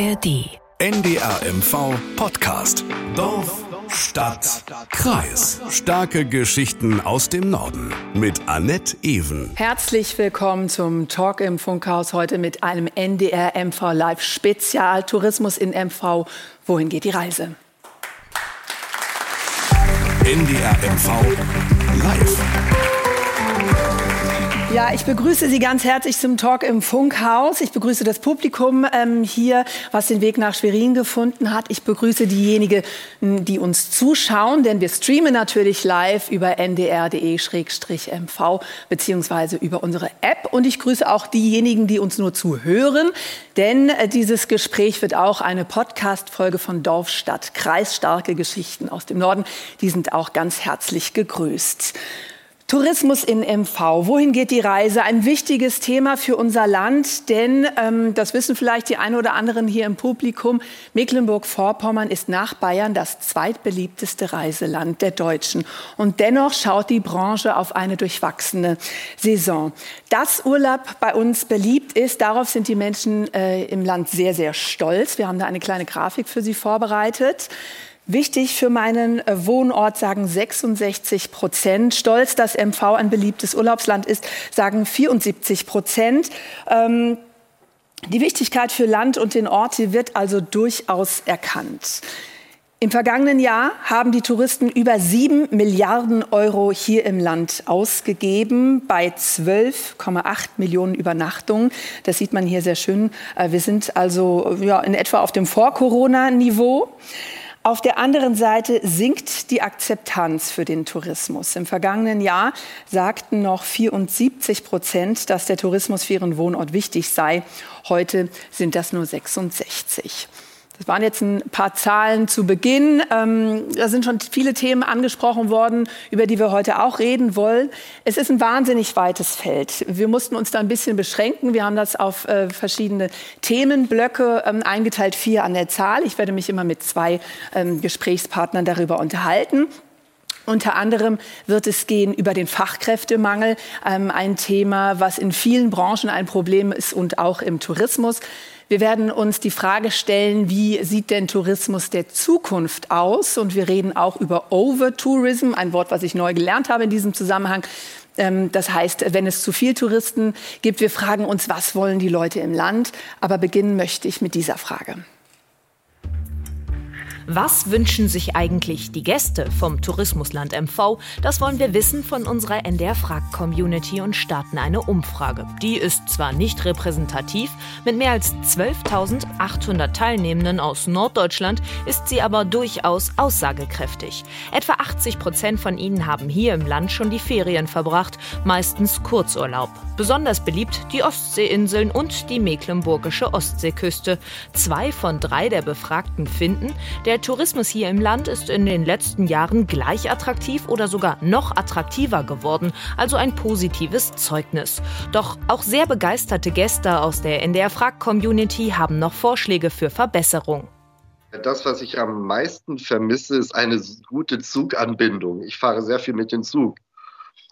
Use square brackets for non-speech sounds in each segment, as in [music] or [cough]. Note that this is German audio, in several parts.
ARD. NDRMV Podcast. Dorf, Stadt, Kreis. Starke Geschichten aus dem Norden. Mit Annette Ewen. Herzlich willkommen zum Talk im Funkhaus. Heute mit einem NDR-MV Live Spezial Tourismus in MV. Wohin geht die Reise? NDR-MV Live. Ja, ich begrüße Sie ganz herzlich zum Talk im Funkhaus. Ich begrüße das Publikum ähm, hier, was den Weg nach Schwerin gefunden hat. Ich begrüße diejenigen, die uns zuschauen, denn wir streamen natürlich live über ndr.de-mv beziehungsweise über unsere App. Und ich grüße auch diejenigen, die uns nur zuhören, denn äh, dieses Gespräch wird auch eine Podcast-Folge von Dorf, Stadt, Kreisstarke Geschichten aus dem Norden. Die sind auch ganz herzlich gegrüßt. Tourismus in MV. Wohin geht die Reise? Ein wichtiges Thema für unser Land, denn ähm, das wissen vielleicht die einen oder anderen hier im Publikum. Mecklenburg-Vorpommern ist nach Bayern das zweitbeliebteste Reiseland der Deutschen. Und dennoch schaut die Branche auf eine durchwachsene Saison. Dass Urlaub bei uns beliebt ist, darauf sind die Menschen äh, im Land sehr, sehr stolz. Wir haben da eine kleine Grafik für Sie vorbereitet. Wichtig für meinen äh, Wohnort sagen 66 Prozent. Stolz, dass MV ein beliebtes Urlaubsland ist, sagen 74 Prozent. Ähm, die Wichtigkeit für Land und den Ort die wird also durchaus erkannt. Im vergangenen Jahr haben die Touristen über sieben Milliarden Euro hier im Land ausgegeben bei 12,8 Millionen Übernachtungen. Das sieht man hier sehr schön. Äh, wir sind also ja, in etwa auf dem Vor-Corona-Niveau. Auf der anderen Seite sinkt die Akzeptanz für den Tourismus. Im vergangenen Jahr sagten noch 74 Prozent, dass der Tourismus für ihren Wohnort wichtig sei. Heute sind das nur 66. Das waren jetzt ein paar Zahlen zu Beginn. Ähm, da sind schon viele Themen angesprochen worden, über die wir heute auch reden wollen. Es ist ein wahnsinnig weites Feld. Wir mussten uns da ein bisschen beschränken. Wir haben das auf äh, verschiedene Themenblöcke ähm, eingeteilt, vier an der Zahl. Ich werde mich immer mit zwei ähm, Gesprächspartnern darüber unterhalten. Unter anderem wird es gehen über den Fachkräftemangel, ähm, ein Thema, was in vielen Branchen ein Problem ist und auch im Tourismus. Wir werden uns die Frage stellen, wie sieht denn Tourismus der Zukunft aus? Und wir reden auch über Overtourism, ein Wort, was ich neu gelernt habe in diesem Zusammenhang. Ähm, das heißt, wenn es zu viel Touristen gibt, wir fragen uns, was wollen die Leute im Land? Aber beginnen möchte ich mit dieser Frage. Was wünschen sich eigentlich die Gäste vom Tourismusland MV? Das wollen wir wissen von unserer NDR Frag Community und starten eine Umfrage. Die ist zwar nicht repräsentativ, mit mehr als 12.800 Teilnehmenden aus Norddeutschland ist sie aber durchaus aussagekräftig. Etwa 80 Prozent von ihnen haben hier im Land schon die Ferien verbracht, meistens Kurzurlaub. Besonders beliebt die Ostseeinseln und die mecklenburgische Ostseeküste. Zwei von drei der Befragten finden, der der Tourismus hier im Land ist in den letzten Jahren gleich attraktiv oder sogar noch attraktiver geworden, also ein positives Zeugnis. Doch auch sehr begeisterte Gäste aus der NDR Frag Community haben noch Vorschläge für Verbesserung. Das, was ich am meisten vermisse, ist eine gute Zuganbindung. Ich fahre sehr viel mit dem Zug.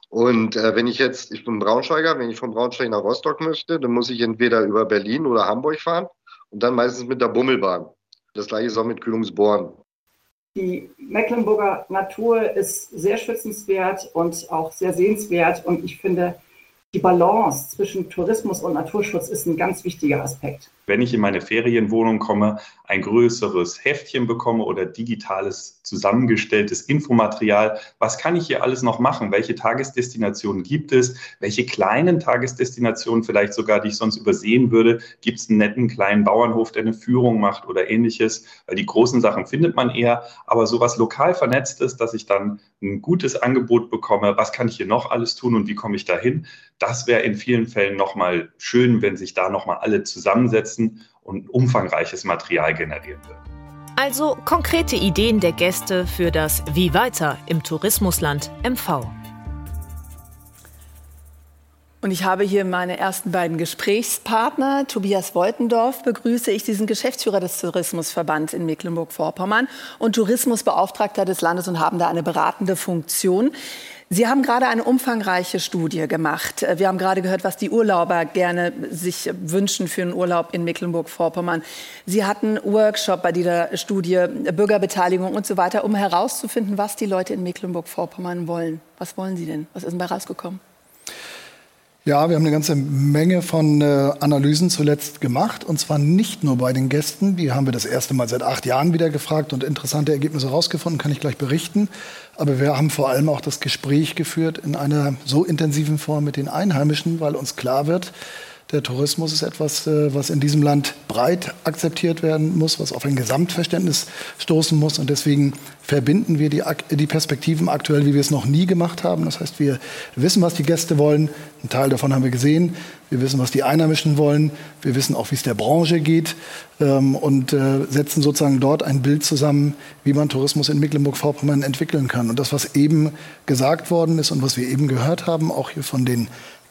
Und äh, wenn ich jetzt, ich bin Braunschweiger, wenn ich von Braunschweig nach Rostock möchte, dann muss ich entweder über Berlin oder Hamburg fahren und dann meistens mit der Bummelbahn. Das gleiche ist auch mit Kühlungsborn. Die Mecklenburger Natur ist sehr schützenswert und auch sehr sehenswert. Und ich finde, die Balance zwischen Tourismus und Naturschutz ist ein ganz wichtiger Aspekt wenn ich in meine Ferienwohnung komme, ein größeres Heftchen bekomme oder digitales zusammengestelltes Infomaterial. Was kann ich hier alles noch machen? Welche Tagesdestinationen gibt es? Welche kleinen Tagesdestinationen vielleicht sogar, die ich sonst übersehen würde? Gibt es einen netten kleinen Bauernhof, der eine Führung macht oder ähnliches? Weil die großen Sachen findet man eher, aber sowas lokal vernetzt ist, dass ich dann ein gutes Angebot bekomme. Was kann ich hier noch alles tun und wie komme ich dahin? Das wäre in vielen Fällen nochmal schön, wenn sich da nochmal alle zusammensetzen setzen und umfangreiches Material generiert wird. Also konkrete Ideen der Gäste für das Wie weiter im Tourismusland MV. Und ich habe hier meine ersten beiden Gesprächspartner. Tobias Woltendorf begrüße ich, diesen Geschäftsführer des Tourismusverbands in Mecklenburg-Vorpommern und Tourismusbeauftragter des Landes und haben da eine beratende Funktion. Sie haben gerade eine umfangreiche Studie gemacht. Wir haben gerade gehört, was die Urlauber gerne sich wünschen für einen Urlaub in Mecklenburg-Vorpommern. Sie hatten Workshop bei dieser Studie, Bürgerbeteiligung und so weiter, um herauszufinden, was die Leute in Mecklenburg-Vorpommern wollen. Was wollen Sie denn? Was ist denn bei rausgekommen? Ja, wir haben eine ganze Menge von äh, Analysen zuletzt gemacht. Und zwar nicht nur bei den Gästen. Die haben wir das erste Mal seit acht Jahren wieder gefragt und interessante Ergebnisse herausgefunden, kann ich gleich berichten. Aber wir haben vor allem auch das Gespräch geführt in einer so intensiven Form mit den Einheimischen, weil uns klar wird, der Tourismus ist etwas, äh, was in diesem Land breit akzeptiert werden muss, was auf ein Gesamtverständnis stoßen muss. Und deswegen verbinden wir die, die Perspektiven aktuell, wie wir es noch nie gemacht haben. Das heißt, wir wissen, was die Gäste wollen. Ein Teil davon haben wir gesehen. Wir wissen, was die Einheimischen wollen. Wir wissen auch, wie es der Branche geht ähm, und äh, setzen sozusagen dort ein Bild zusammen, wie man Tourismus in Mecklenburg-Vorpommern entwickeln kann. Und das, was eben gesagt worden ist und was wir eben gehört haben, auch hier von den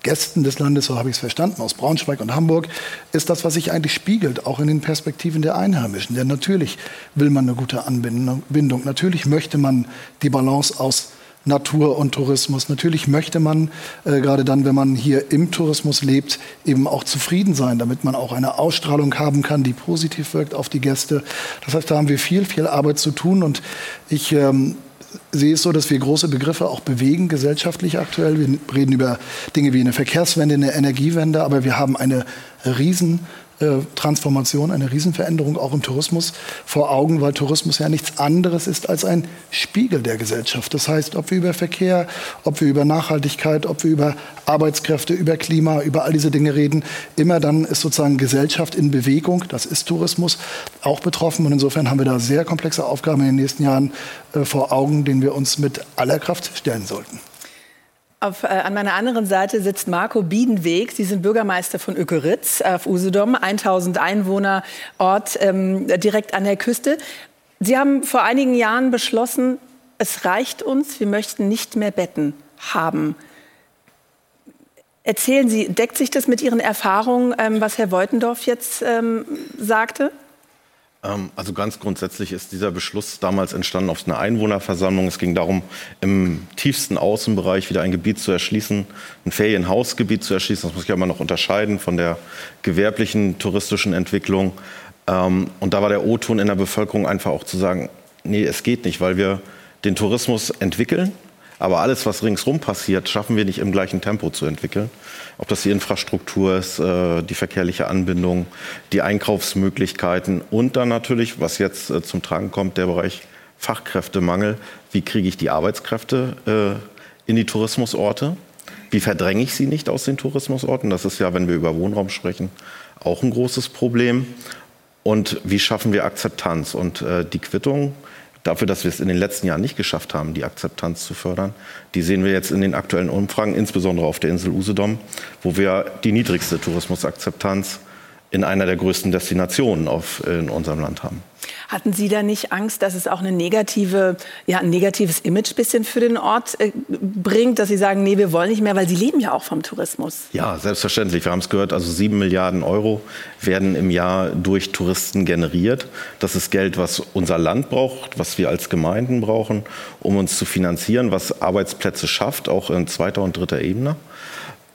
Gästen des Landes, so habe ich es verstanden, aus Braunschweig und Hamburg, ist das, was sich eigentlich spiegelt, auch in den Perspektiven der Einheimischen. Denn natürlich will man eine gute Anbindung, natürlich möchte man die Balance aus Natur und Tourismus. Natürlich möchte man, äh, gerade dann, wenn man hier im Tourismus lebt, eben auch zufrieden sein, damit man auch eine Ausstrahlung haben kann, die positiv wirkt auf die Gäste. Das heißt, da haben wir viel, viel Arbeit zu tun und ich ähm, sehe es so, dass wir große Begriffe auch bewegen gesellschaftlich aktuell. Wir reden über Dinge wie eine Verkehrswende, eine Energiewende, aber wir haben eine riesen äh, Transformation, eine Riesenveränderung auch im Tourismus vor Augen, weil Tourismus ja nichts anderes ist als ein Spiegel der Gesellschaft. Das heißt, ob wir über Verkehr, ob wir über Nachhaltigkeit, ob wir über Arbeitskräfte, über Klima, über all diese Dinge reden, immer dann ist sozusagen Gesellschaft in Bewegung, das ist Tourismus, auch betroffen. Und insofern haben wir da sehr komplexe Aufgaben in den nächsten Jahren äh, vor Augen, denen wir uns mit aller Kraft stellen sollten. Auf, äh, an meiner anderen Seite sitzt Marco Biedenweg. Sie sind Bürgermeister von Ökeritz auf Usedom, 1000 Einwohner Ort ähm, direkt an der Küste. Sie haben vor einigen Jahren beschlossen, es reicht uns, wir möchten nicht mehr Betten haben. Erzählen Sie, deckt sich das mit Ihren Erfahrungen, ähm, was Herr Beutendorf jetzt ähm, sagte? Ähm, also ganz grundsätzlich ist dieser Beschluss damals entstanden auf einer Einwohnerversammlung. Es ging darum, im tiefsten Außenbereich wieder ein Gebiet zu erschließen, ein Ferienhausgebiet zu erschließen. Das muss ich ja immer noch unterscheiden von der gewerblichen touristischen Entwicklung. Ähm, und da war der O-Ton in der Bevölkerung einfach auch zu sagen, nee, es geht nicht, weil wir den Tourismus entwickeln, aber alles, was ringsherum passiert, schaffen wir nicht im gleichen Tempo zu entwickeln. Ob das die Infrastruktur ist, äh, die verkehrliche Anbindung, die Einkaufsmöglichkeiten und dann natürlich, was jetzt äh, zum Tragen kommt, der Bereich Fachkräftemangel. Wie kriege ich die Arbeitskräfte äh, in die Tourismusorte? Wie verdränge ich sie nicht aus den Tourismusorten? Das ist ja, wenn wir über Wohnraum sprechen, auch ein großes Problem. Und wie schaffen wir Akzeptanz? Und die Quittung dafür, dass wir es in den letzten Jahren nicht geschafft haben, die Akzeptanz zu fördern. Die sehen wir jetzt in den aktuellen Umfragen, insbesondere auf der Insel Usedom, wo wir die niedrigste Tourismusakzeptanz in einer der größten Destinationen auf, in unserem Land haben. Hatten Sie da nicht Angst, dass es auch eine negative, ja, ein negatives Image bisschen für den Ort äh, bringt, dass Sie sagen, nee, wir wollen nicht mehr, weil Sie leben ja auch vom Tourismus? Ja, selbstverständlich. Wir haben es gehört, also sieben Milliarden Euro werden im Jahr durch Touristen generiert. Das ist Geld, was unser Land braucht, was wir als Gemeinden brauchen, um uns zu finanzieren, was Arbeitsplätze schafft, auch in zweiter und dritter Ebene.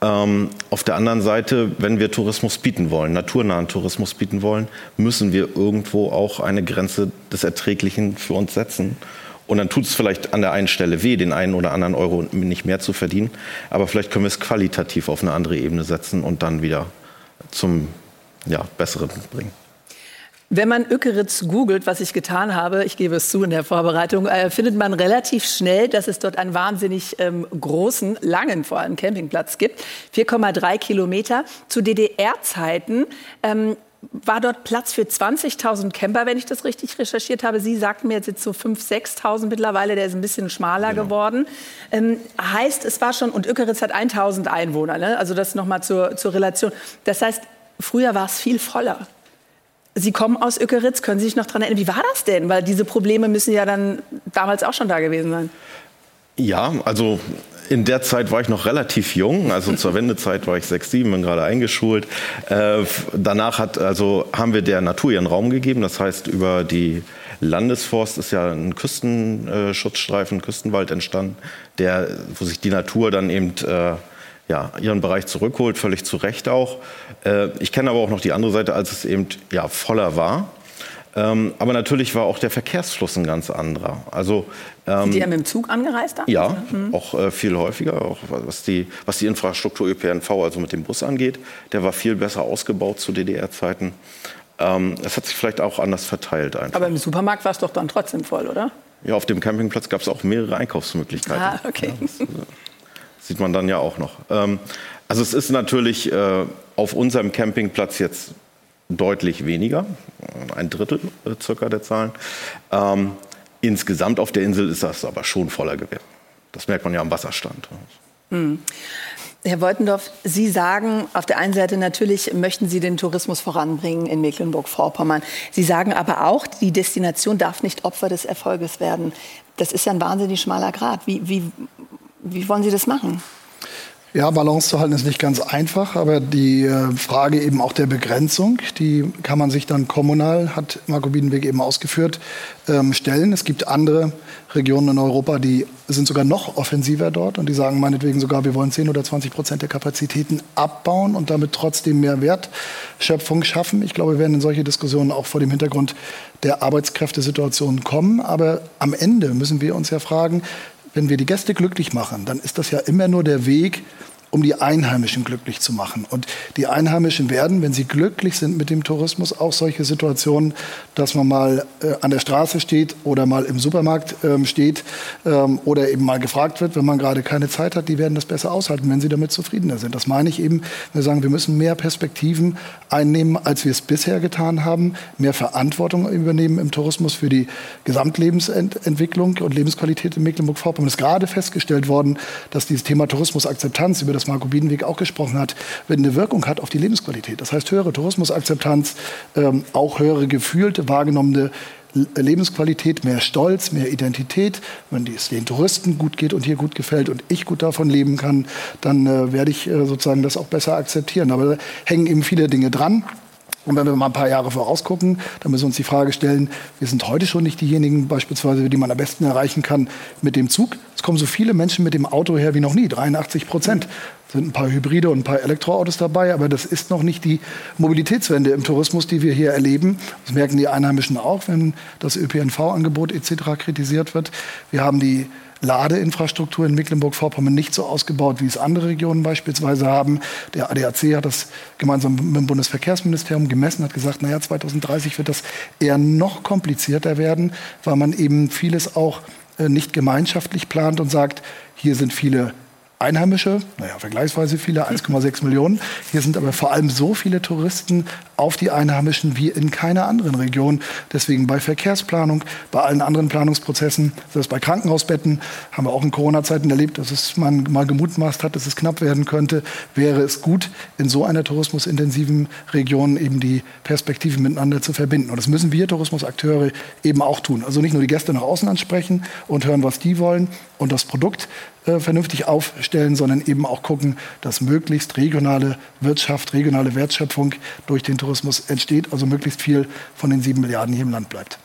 Ähm, auf der anderen Seite, wenn wir Tourismus bieten wollen, naturnahen Tourismus bieten wollen, müssen wir irgendwo auch eine Grenze des Erträglichen für uns setzen. Und dann tut es vielleicht an der einen Stelle weh, den einen oder anderen Euro nicht mehr zu verdienen. Aber vielleicht können wir es qualitativ auf eine andere Ebene setzen und dann wieder zum ja, Besseren bringen. Wenn man Ökeritz googelt, was ich getan habe, ich gebe es zu in der Vorbereitung, äh, findet man relativ schnell, dass es dort einen wahnsinnig ähm, großen, langen vor allem Campingplatz gibt. 4,3 Kilometer. Zu DDR-Zeiten ähm, war dort Platz für 20.000 Camper, wenn ich das richtig recherchiert habe. Sie sagten mir jetzt, jetzt so 5.000, 6.000 mittlerweile, der ist ein bisschen schmaler genau. geworden. Ähm, heißt, es war schon, und Ökeritz hat 1.000 Einwohner, ne? also das nochmal zur, zur Relation. Das heißt, früher war es viel voller. Sie kommen aus Ökeritz, können Sie sich noch daran erinnern, wie war das denn? Weil diese Probleme müssen ja dann damals auch schon da gewesen sein. Ja, also in der Zeit war ich noch relativ jung, also zur Wendezeit war ich sechs, sieben, bin gerade eingeschult. Äh, danach hat, also haben wir der Natur ihren Raum gegeben, das heißt über die Landesforst ist ja ein Küstenschutzstreifen, Küstenwald entstanden, der, wo sich die Natur dann eben äh, ja, ihren Bereich zurückholt, völlig zu Recht auch. Äh, ich kenne aber auch noch die andere Seite, als es eben ja, voller war. Ähm, aber natürlich war auch der Verkehrsfluss ein ganz anderer. Also, ähm, Sind die ja mit dem Zug angereist? Dann? Ja, mhm. auch äh, viel häufiger, auch was die, was die Infrastruktur ÖPNV, also mit dem Bus angeht. Der war viel besser ausgebaut zu DDR-Zeiten. Ähm, es hat sich vielleicht auch anders verteilt. Einfach. Aber im Supermarkt war es doch dann trotzdem voll, oder? Ja, auf dem Campingplatz gab es auch mehrere Einkaufsmöglichkeiten. Ah, okay. Ja, das, äh, sieht man dann ja auch noch. Ähm, also es ist natürlich äh, auf unserem Campingplatz jetzt deutlich weniger, ein Drittel äh, circa der Zahlen. Ähm, insgesamt auf der Insel ist das aber schon voller Gewinn. Das merkt man ja am Wasserstand. Hm. Herr Beutendorf, Sie sagen auf der einen Seite natürlich möchten Sie den Tourismus voranbringen in Mecklenburg-Vorpommern. Sie sagen aber auch, die Destination darf nicht Opfer des Erfolges werden. Das ist ja ein wahnsinnig schmaler Grad. Wie, wie, wie wollen Sie das machen? Ja, Balance zu halten ist nicht ganz einfach, aber die äh, Frage eben auch der Begrenzung, die kann man sich dann kommunal, hat Marco Biedenweg eben ausgeführt, ähm, stellen. Es gibt andere Regionen in Europa, die sind sogar noch offensiver dort und die sagen meinetwegen sogar, wir wollen 10 oder 20 Prozent der Kapazitäten abbauen und damit trotzdem mehr Wertschöpfung schaffen. Ich glaube, wir werden in solche Diskussionen auch vor dem Hintergrund der Arbeitskräftesituation kommen. Aber am Ende müssen wir uns ja fragen, wenn wir die Gäste glücklich machen, dann ist das ja immer nur der Weg, um die Einheimischen glücklich zu machen. Und die Einheimischen werden, wenn sie glücklich sind mit dem Tourismus, auch solche Situationen, dass man mal äh, an der Straße steht oder mal im Supermarkt ähm, steht ähm, oder eben mal gefragt wird, wenn man gerade keine Zeit hat, die werden das besser aushalten, wenn sie damit zufriedener sind. Das meine ich eben, wir sagen, wir müssen mehr Perspektiven einnehmen, als wir es bisher getan haben, mehr Verantwortung übernehmen im Tourismus für die Gesamtlebensentwicklung und Lebensqualität in Mecklenburg-Vorpommern. Es ist gerade festgestellt worden, dass dieses Thema Tourismusakzeptanz über das das Marco Biedenweg auch gesprochen hat, wenn eine Wirkung hat auf die Lebensqualität. Das heißt höhere Tourismusakzeptanz, ähm, auch höhere gefühlte, wahrgenommene Lebensqualität, mehr Stolz, mehr Identität. Wenn es den Touristen gut geht und hier gut gefällt und ich gut davon leben kann, dann äh, werde ich äh, sozusagen das auch besser akzeptieren. Aber da hängen eben viele Dinge dran. Und wenn wir mal ein paar Jahre vorausgucken, dann müssen wir uns die Frage stellen, wir sind heute schon nicht diejenigen, beispielsweise, die man am besten erreichen kann mit dem Zug. Es kommen so viele Menschen mit dem Auto her wie noch nie, 83 Prozent. Es sind ein paar Hybride und ein paar Elektroautos dabei, aber das ist noch nicht die Mobilitätswende im Tourismus, die wir hier erleben. Das merken die Einheimischen auch, wenn das ÖPNV-Angebot etc. kritisiert wird. Wir haben die Ladeinfrastruktur in Mecklenburg-Vorpommern nicht so ausgebaut, wie es andere Regionen beispielsweise haben. Der ADAC hat das gemeinsam mit dem Bundesverkehrsministerium gemessen, hat gesagt, naja, 2030 wird das eher noch komplizierter werden, weil man eben vieles auch äh, nicht gemeinschaftlich plant und sagt, hier sind viele Einheimische, naja, vergleichsweise viele, 1,6 [laughs] Millionen. Hier sind aber vor allem so viele Touristen auf die Einheimischen wie in keiner anderen Region. Deswegen bei Verkehrsplanung, bei allen anderen Planungsprozessen, selbst bei Krankenhausbetten, haben wir auch in Corona-Zeiten erlebt, dass es man mal gemutmaßt hat, dass es knapp werden könnte, wäre es gut, in so einer tourismusintensiven Region eben die Perspektiven miteinander zu verbinden. Und das müssen wir Tourismusakteure eben auch tun. Also nicht nur die Gäste nach außen ansprechen und hören, was die wollen und das Produkt äh, vernünftig aufstellen, sondern eben auch gucken, dass möglichst regionale Wirtschaft, regionale Wertschöpfung durch den Tourismus entsteht, also möglichst viel von den sieben Milliarden hier im Land bleibt.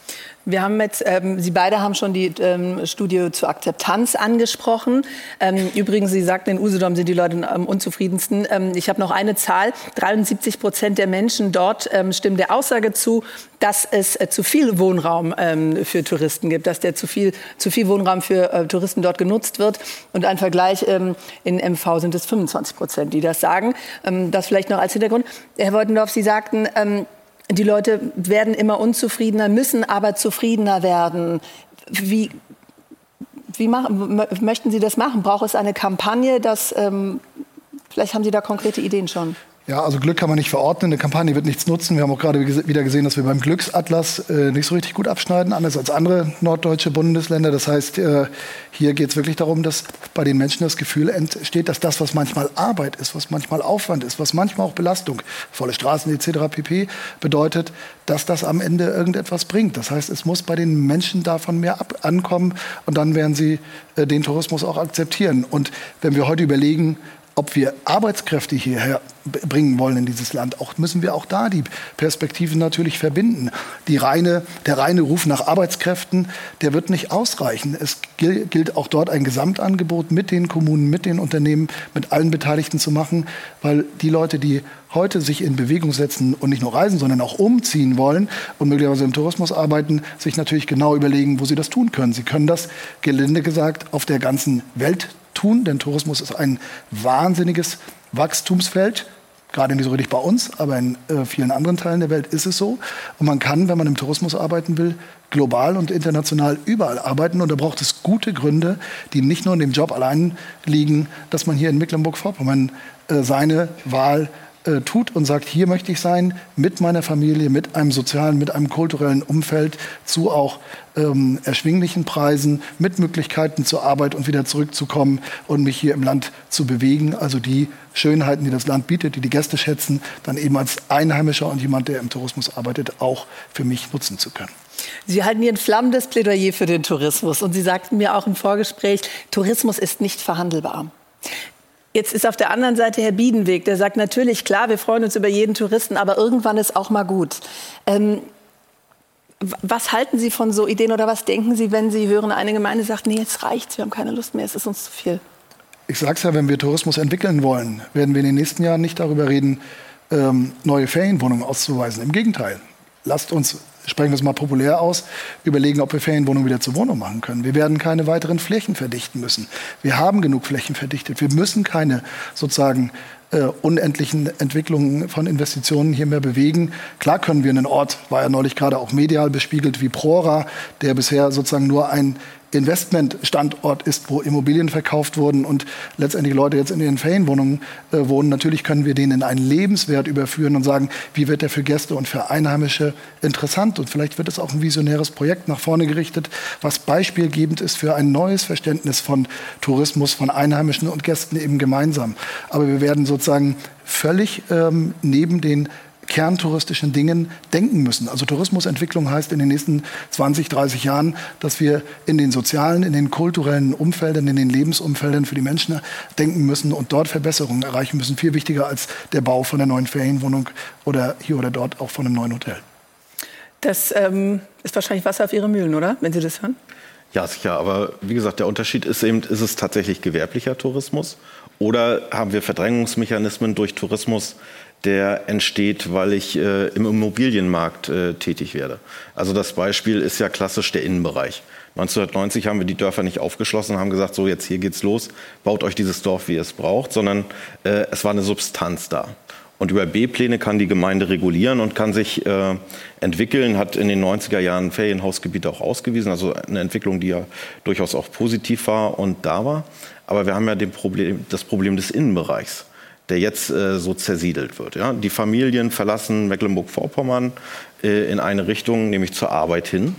Wir haben jetzt, ähm, Sie beide haben schon die ähm, Studie zur Akzeptanz angesprochen. Ähm, übrigens, Sie sagten, in Usedom sind die Leute am unzufriedensten. Ähm, ich habe noch eine Zahl. 73 Prozent der Menschen dort ähm, stimmen der Aussage zu, dass es äh, zu viel Wohnraum ähm, für Touristen gibt, dass der zu viel, zu viel Wohnraum für äh, Touristen dort genutzt wird. Und ein Vergleich in MV sind es 25 Prozent, die das sagen. das vielleicht noch als Hintergrund. Herr Woldendorf, Sie sagten, die Leute werden immer unzufriedener, müssen aber zufriedener werden. Wie, wie machen, möchten Sie das machen? Braucht es eine Kampagne, dass ähm, vielleicht haben Sie da konkrete Ideen schon? Ja, also Glück kann man nicht verordnen. Eine Kampagne wird nichts nutzen. Wir haben auch gerade wieder gesehen, dass wir beim Glücksatlas äh, nicht so richtig gut abschneiden, anders als andere norddeutsche Bundesländer. Das heißt, äh, hier geht es wirklich darum, dass bei den Menschen das Gefühl entsteht, dass das, was manchmal Arbeit ist, was manchmal Aufwand ist, was manchmal auch Belastung, volle Straßen etc. pp. bedeutet, dass das am Ende irgendetwas bringt. Das heißt, es muss bei den Menschen davon mehr ab ankommen und dann werden sie äh, den Tourismus auch akzeptieren. Und wenn wir heute überlegen, ob wir Arbeitskräfte hierher bringen wollen in dieses Land, auch müssen wir auch da die Perspektiven natürlich verbinden. Die reine, der reine Ruf nach Arbeitskräften, der wird nicht ausreichen. Es gilt auch dort ein Gesamtangebot mit den Kommunen, mit den Unternehmen, mit allen Beteiligten zu machen, weil die Leute, die heute sich in Bewegung setzen und nicht nur reisen, sondern auch umziehen wollen und möglicherweise im Tourismus arbeiten, sich natürlich genau überlegen, wo sie das tun können. Sie können das, gelinde gesagt, auf der ganzen Welt tun, denn Tourismus ist ein wahnsinniges Wachstumsfeld gerade nicht so richtig bei uns, aber in äh, vielen anderen Teilen der Welt ist es so. Und man kann, wenn man im Tourismus arbeiten will, global und international überall arbeiten. Und da braucht es gute Gründe, die nicht nur in dem Job allein liegen, dass man hier in Mecklenburg-Vorpommern äh, seine Wahl äh, tut und sagt, hier möchte ich sein, mit meiner Familie, mit einem sozialen, mit einem kulturellen Umfeld, zu auch ähm, erschwinglichen Preisen, mit Möglichkeiten zur Arbeit und wieder zurückzukommen und mich hier im Land zu bewegen. Also die Schönheiten, die das Land bietet, die die Gäste schätzen, dann eben als Einheimischer und jemand, der im Tourismus arbeitet, auch für mich nutzen zu können. Sie halten hier ein flammendes Plädoyer für den Tourismus. Und Sie sagten mir auch im Vorgespräch, Tourismus ist nicht verhandelbar. Jetzt ist auf der anderen Seite Herr Biedenweg, der sagt natürlich, klar, wir freuen uns über jeden Touristen, aber irgendwann ist auch mal gut. Ähm, was halten Sie von so Ideen oder was denken Sie, wenn Sie hören, eine Gemeinde sagt, nee, jetzt reicht's, wir haben keine Lust mehr, es ist uns zu viel? Ich sage es ja, wenn wir Tourismus entwickeln wollen, werden wir in den nächsten Jahren nicht darüber reden, ähm, neue Ferienwohnungen auszuweisen. Im Gegenteil, lasst uns sprechen wir es mal populär aus, überlegen, ob wir Ferienwohnungen wieder zur Wohnung machen können. Wir werden keine weiteren Flächen verdichten müssen. Wir haben genug Flächen verdichtet. Wir müssen keine sozusagen äh, unendlichen Entwicklungen von Investitionen hier mehr bewegen. Klar können wir einen Ort, war ja neulich gerade auch medial bespiegelt, wie Prora, der bisher sozusagen nur ein Investmentstandort ist, wo Immobilien verkauft wurden und letztendlich Leute jetzt in ihren Ferienwohnungen äh, wohnen. Natürlich können wir den in einen Lebenswert überführen und sagen, wie wird der für Gäste und für Einheimische interessant. Und vielleicht wird es auch ein visionäres Projekt nach vorne gerichtet, was beispielgebend ist für ein neues Verständnis von Tourismus, von Einheimischen und Gästen eben gemeinsam. Aber wir werden sozusagen völlig ähm, neben den kerntouristischen Dingen denken müssen. Also Tourismusentwicklung heißt in den nächsten 20, 30 Jahren, dass wir in den sozialen, in den kulturellen Umfeldern, in den Lebensumfeldern für die Menschen denken müssen und dort Verbesserungen erreichen müssen. Viel wichtiger als der Bau von einer neuen Ferienwohnung oder hier oder dort auch von einem neuen Hotel. Das ähm, ist wahrscheinlich Wasser auf Ihre Mühlen, oder? Wenn Sie das hören? Ja, sicher. Aber wie gesagt, der Unterschied ist eben, ist es tatsächlich gewerblicher Tourismus oder haben wir Verdrängungsmechanismen durch Tourismus, der entsteht, weil ich äh, im Immobilienmarkt äh, tätig werde. Also das Beispiel ist ja klassisch der Innenbereich. 1990 haben wir die Dörfer nicht aufgeschlossen, haben gesagt, so jetzt hier geht's los, baut euch dieses Dorf, wie ihr es braucht, sondern äh, es war eine Substanz da. Und über B-Pläne kann die Gemeinde regulieren und kann sich äh, entwickeln, hat in den 90er Jahren Ferienhausgebiete auch ausgewiesen, also eine Entwicklung, die ja durchaus auch positiv war und da war. Aber wir haben ja Problem, das Problem des Innenbereichs der jetzt äh, so zersiedelt wird. Ja? Die Familien verlassen Mecklenburg-Vorpommern äh, in eine Richtung, nämlich zur Arbeit hin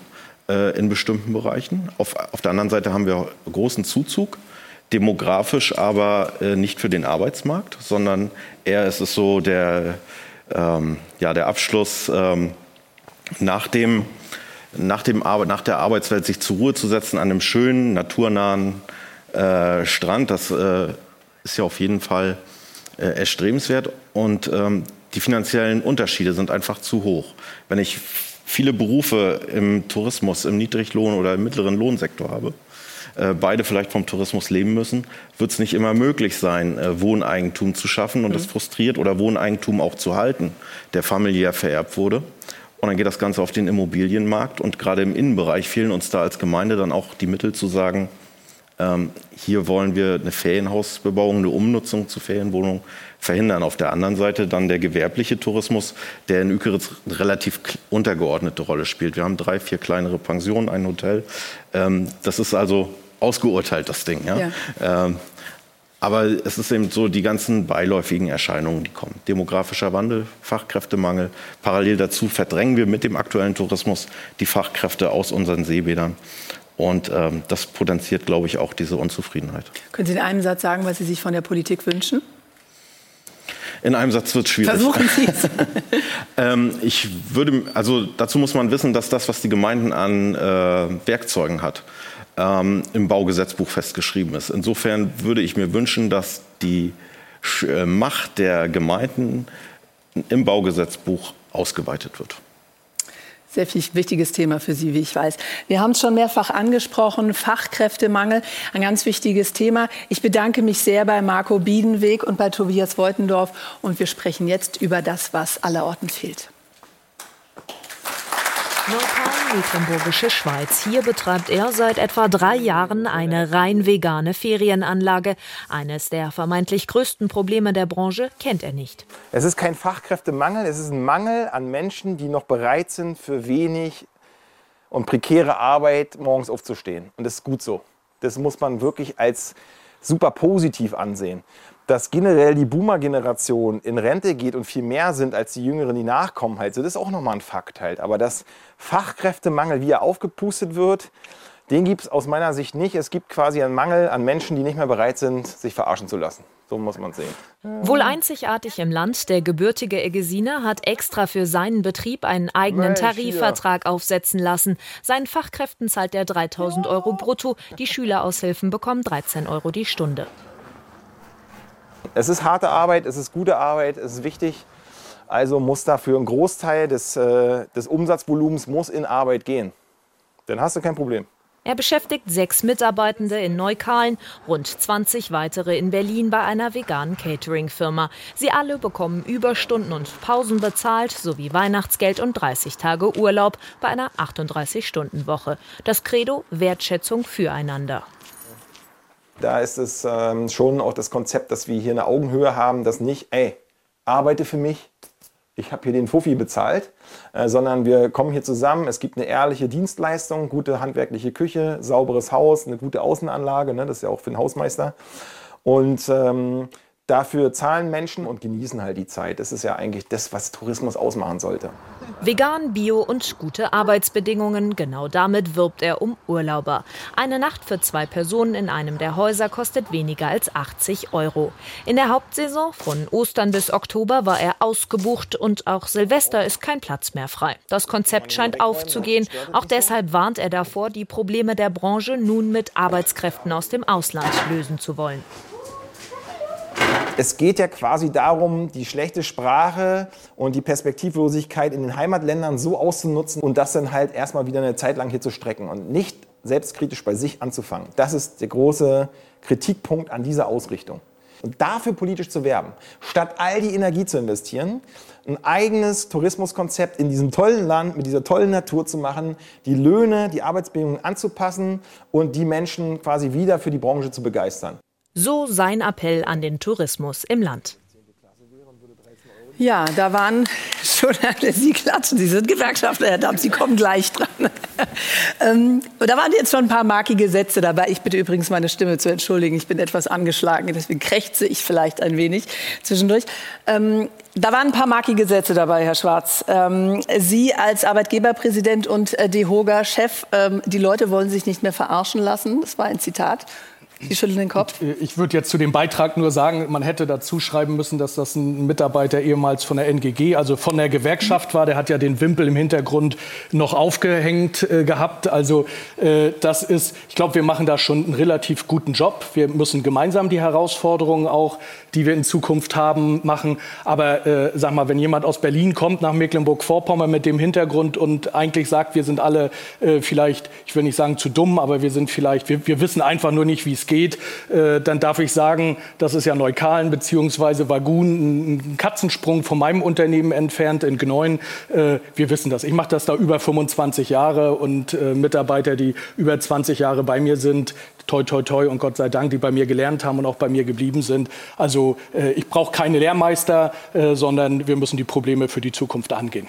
äh, in bestimmten Bereichen. Auf, auf der anderen Seite haben wir großen Zuzug, demografisch aber äh, nicht für den Arbeitsmarkt, sondern eher ist es so der, ähm, ja, der Abschluss ähm, nach dem nach, dem nach der Arbeitswelt sich zur Ruhe zu setzen an einem schönen, naturnahen äh, Strand. Das äh, ist ja auf jeden Fall erstrebenswert und ähm, die finanziellen Unterschiede sind einfach zu hoch. Wenn ich viele Berufe im Tourismus, im Niedriglohn- oder im mittleren Lohnsektor habe, äh, beide vielleicht vom Tourismus leben müssen, wird es nicht immer möglich sein, äh, Wohneigentum zu schaffen und mhm. das frustriert oder Wohneigentum auch zu halten, der familiär vererbt wurde. Und dann geht das Ganze auf den Immobilienmarkt und gerade im Innenbereich fehlen uns da als Gemeinde dann auch die Mittel zu sagen, ähm, hier wollen wir eine Ferienhausbebauung, eine Umnutzung zu Ferienwohnungen verhindern. Auf der anderen Seite dann der gewerbliche Tourismus, der in Ükeritz eine relativ untergeordnete Rolle spielt. Wir haben drei, vier kleinere Pensionen, ein Hotel. Ähm, das ist also ausgeurteilt, das Ding. Ja? ja. Ähm, aber es ist eben so die ganzen beiläufigen Erscheinungen, die kommen. Demografischer Wandel, Fachkräftemangel. Parallel dazu verdrängen wir mit dem aktuellen Tourismus die Fachkräfte aus unseren Seebädern. Und ähm, das potenziert, glaube ich, auch diese Unzufriedenheit. Können Sie in einem Satz sagen, was Sie sich von der Politik wünschen? In einem Satz wird es schwierig. Versuchen Sie es. [laughs] ähm, ich würde, also dazu muss man wissen, dass das, was die Gemeinden an äh, Werkzeugen hat, ähm, im Baugesetzbuch festgeschrieben ist. Insofern würde ich mir wünschen, dass die äh, Macht der Gemeinden im Baugesetzbuch ausgeweitet wird. Sehr viel wichtiges Thema für Sie, wie ich weiß. Wir haben es schon mehrfach angesprochen, Fachkräftemangel, ein ganz wichtiges Thema. Ich bedanke mich sehr bei Marco Biedenweg und bei Tobias Woitendorf und wir sprechen jetzt über das, was allerorten fehlt. Neukal-Mecklenburgische Schweiz. Hier betreibt er seit etwa drei Jahren eine rein vegane Ferienanlage. Eines der vermeintlich größten Probleme der Branche kennt er nicht. Es ist kein Fachkräftemangel, es ist ein Mangel an Menschen, die noch bereit sind, für wenig und prekäre Arbeit morgens aufzustehen. Und das ist gut so. Das muss man wirklich als super positiv ansehen dass generell die Boomer-Generation in Rente geht und viel mehr sind als die Jüngeren, die nachkommen, halt, so, das ist auch nochmal ein Fakt halt. Aber dass Fachkräftemangel, wie er aufgepustet wird, den gibt es aus meiner Sicht nicht. Es gibt quasi einen Mangel an Menschen, die nicht mehr bereit sind, sich verarschen zu lassen. So muss man sehen. Wohl einzigartig im Land, der gebürtige Egesiner hat extra für seinen Betrieb einen eigenen Tarifvertrag aufsetzen lassen. Seinen Fachkräften zahlt er 3000 Euro brutto. Die Schüleraushilfen bekommen 13 Euro die Stunde. Es ist harte Arbeit, es ist gute Arbeit, es ist wichtig. Also muss dafür ein Großteil des, äh, des Umsatzvolumens muss in Arbeit gehen. Dann hast du kein Problem. Er beschäftigt sechs Mitarbeitende in Neukalen, rund 20 weitere in Berlin bei einer veganen Catering-Firma. Sie alle bekommen Überstunden und Pausen bezahlt, sowie Weihnachtsgeld und 30 Tage Urlaub bei einer 38-Stunden-Woche. Das Credo Wertschätzung füreinander. Da ist es ähm, schon auch das Konzept, dass wir hier eine Augenhöhe haben, dass nicht, ey, arbeite für mich, ich habe hier den Fuffi bezahlt, äh, sondern wir kommen hier zusammen, es gibt eine ehrliche Dienstleistung, gute handwerkliche Küche, sauberes Haus, eine gute Außenanlage, ne, das ist ja auch für den Hausmeister. Und ähm, dafür zahlen Menschen und genießen halt die Zeit. Das ist ja eigentlich das, was Tourismus ausmachen sollte. Vegan, Bio und gute Arbeitsbedingungen. Genau damit wirbt er um Urlauber. Eine Nacht für zwei Personen in einem der Häuser kostet weniger als 80 Euro. In der Hauptsaison von Ostern bis Oktober war er ausgebucht und auch Silvester ist kein Platz mehr frei. Das Konzept scheint aufzugehen. Auch deshalb warnt er davor, die Probleme der Branche nun mit Arbeitskräften aus dem Ausland lösen zu wollen es geht ja quasi darum, die schlechte Sprache und die Perspektivlosigkeit in den Heimatländern so auszunutzen und das dann halt erstmal wieder eine Zeit lang hier zu strecken und nicht selbstkritisch bei sich anzufangen. Das ist der große Kritikpunkt an dieser Ausrichtung. Und dafür politisch zu werben, statt all die Energie zu investieren, ein eigenes Tourismuskonzept in diesem tollen Land mit dieser tollen Natur zu machen, die Löhne, die Arbeitsbedingungen anzupassen und die Menschen quasi wieder für die Branche zu begeistern. So sein Appell an den Tourismus im Land. Ja, da waren schon, [laughs] Sie klatschen, Sie sind Gewerkschafter, Herr Damm, Sie kommen gleich dran. [laughs] ähm, da waren jetzt schon ein paar markige Sätze dabei. Ich bitte übrigens meine Stimme zu entschuldigen, ich bin etwas angeschlagen, deswegen krächze ich vielleicht ein wenig zwischendurch. Ähm, da waren ein paar markige Sätze dabei, Herr Schwarz. Ähm, Sie als Arbeitgeberpräsident und äh, DEHOGA-Chef, ähm, die Leute wollen sich nicht mehr verarschen lassen, das war ein Zitat. Sie schütteln den Kopf. Ich würde jetzt zu dem Beitrag nur sagen, man hätte dazu schreiben müssen, dass das ein Mitarbeiter ehemals von der NGG, also von der Gewerkschaft war. Der hat ja den Wimpel im Hintergrund noch aufgehängt äh, gehabt. Also äh, das ist, ich glaube, wir machen da schon einen relativ guten Job. Wir müssen gemeinsam die Herausforderungen auch, die wir in Zukunft haben, machen. Aber äh, sag mal, wenn jemand aus Berlin kommt nach Mecklenburg-Vorpommern mit dem Hintergrund und eigentlich sagt, wir sind alle äh, vielleicht, ich will nicht sagen zu dumm, aber wir sind vielleicht, wir, wir wissen einfach nur nicht, wie es geht, äh, dann darf ich sagen, das ist ja Neukalen bzw. Wagun, ein Katzensprung von meinem Unternehmen entfernt in Gneuen. Äh, wir wissen das. Ich mache das da über 25 Jahre und äh, Mitarbeiter, die über 20 Jahre bei mir sind, toi, toi, toi und Gott sei Dank, die bei mir gelernt haben und auch bei mir geblieben sind. Also äh, ich brauche keine Lehrmeister, äh, sondern wir müssen die Probleme für die Zukunft angehen.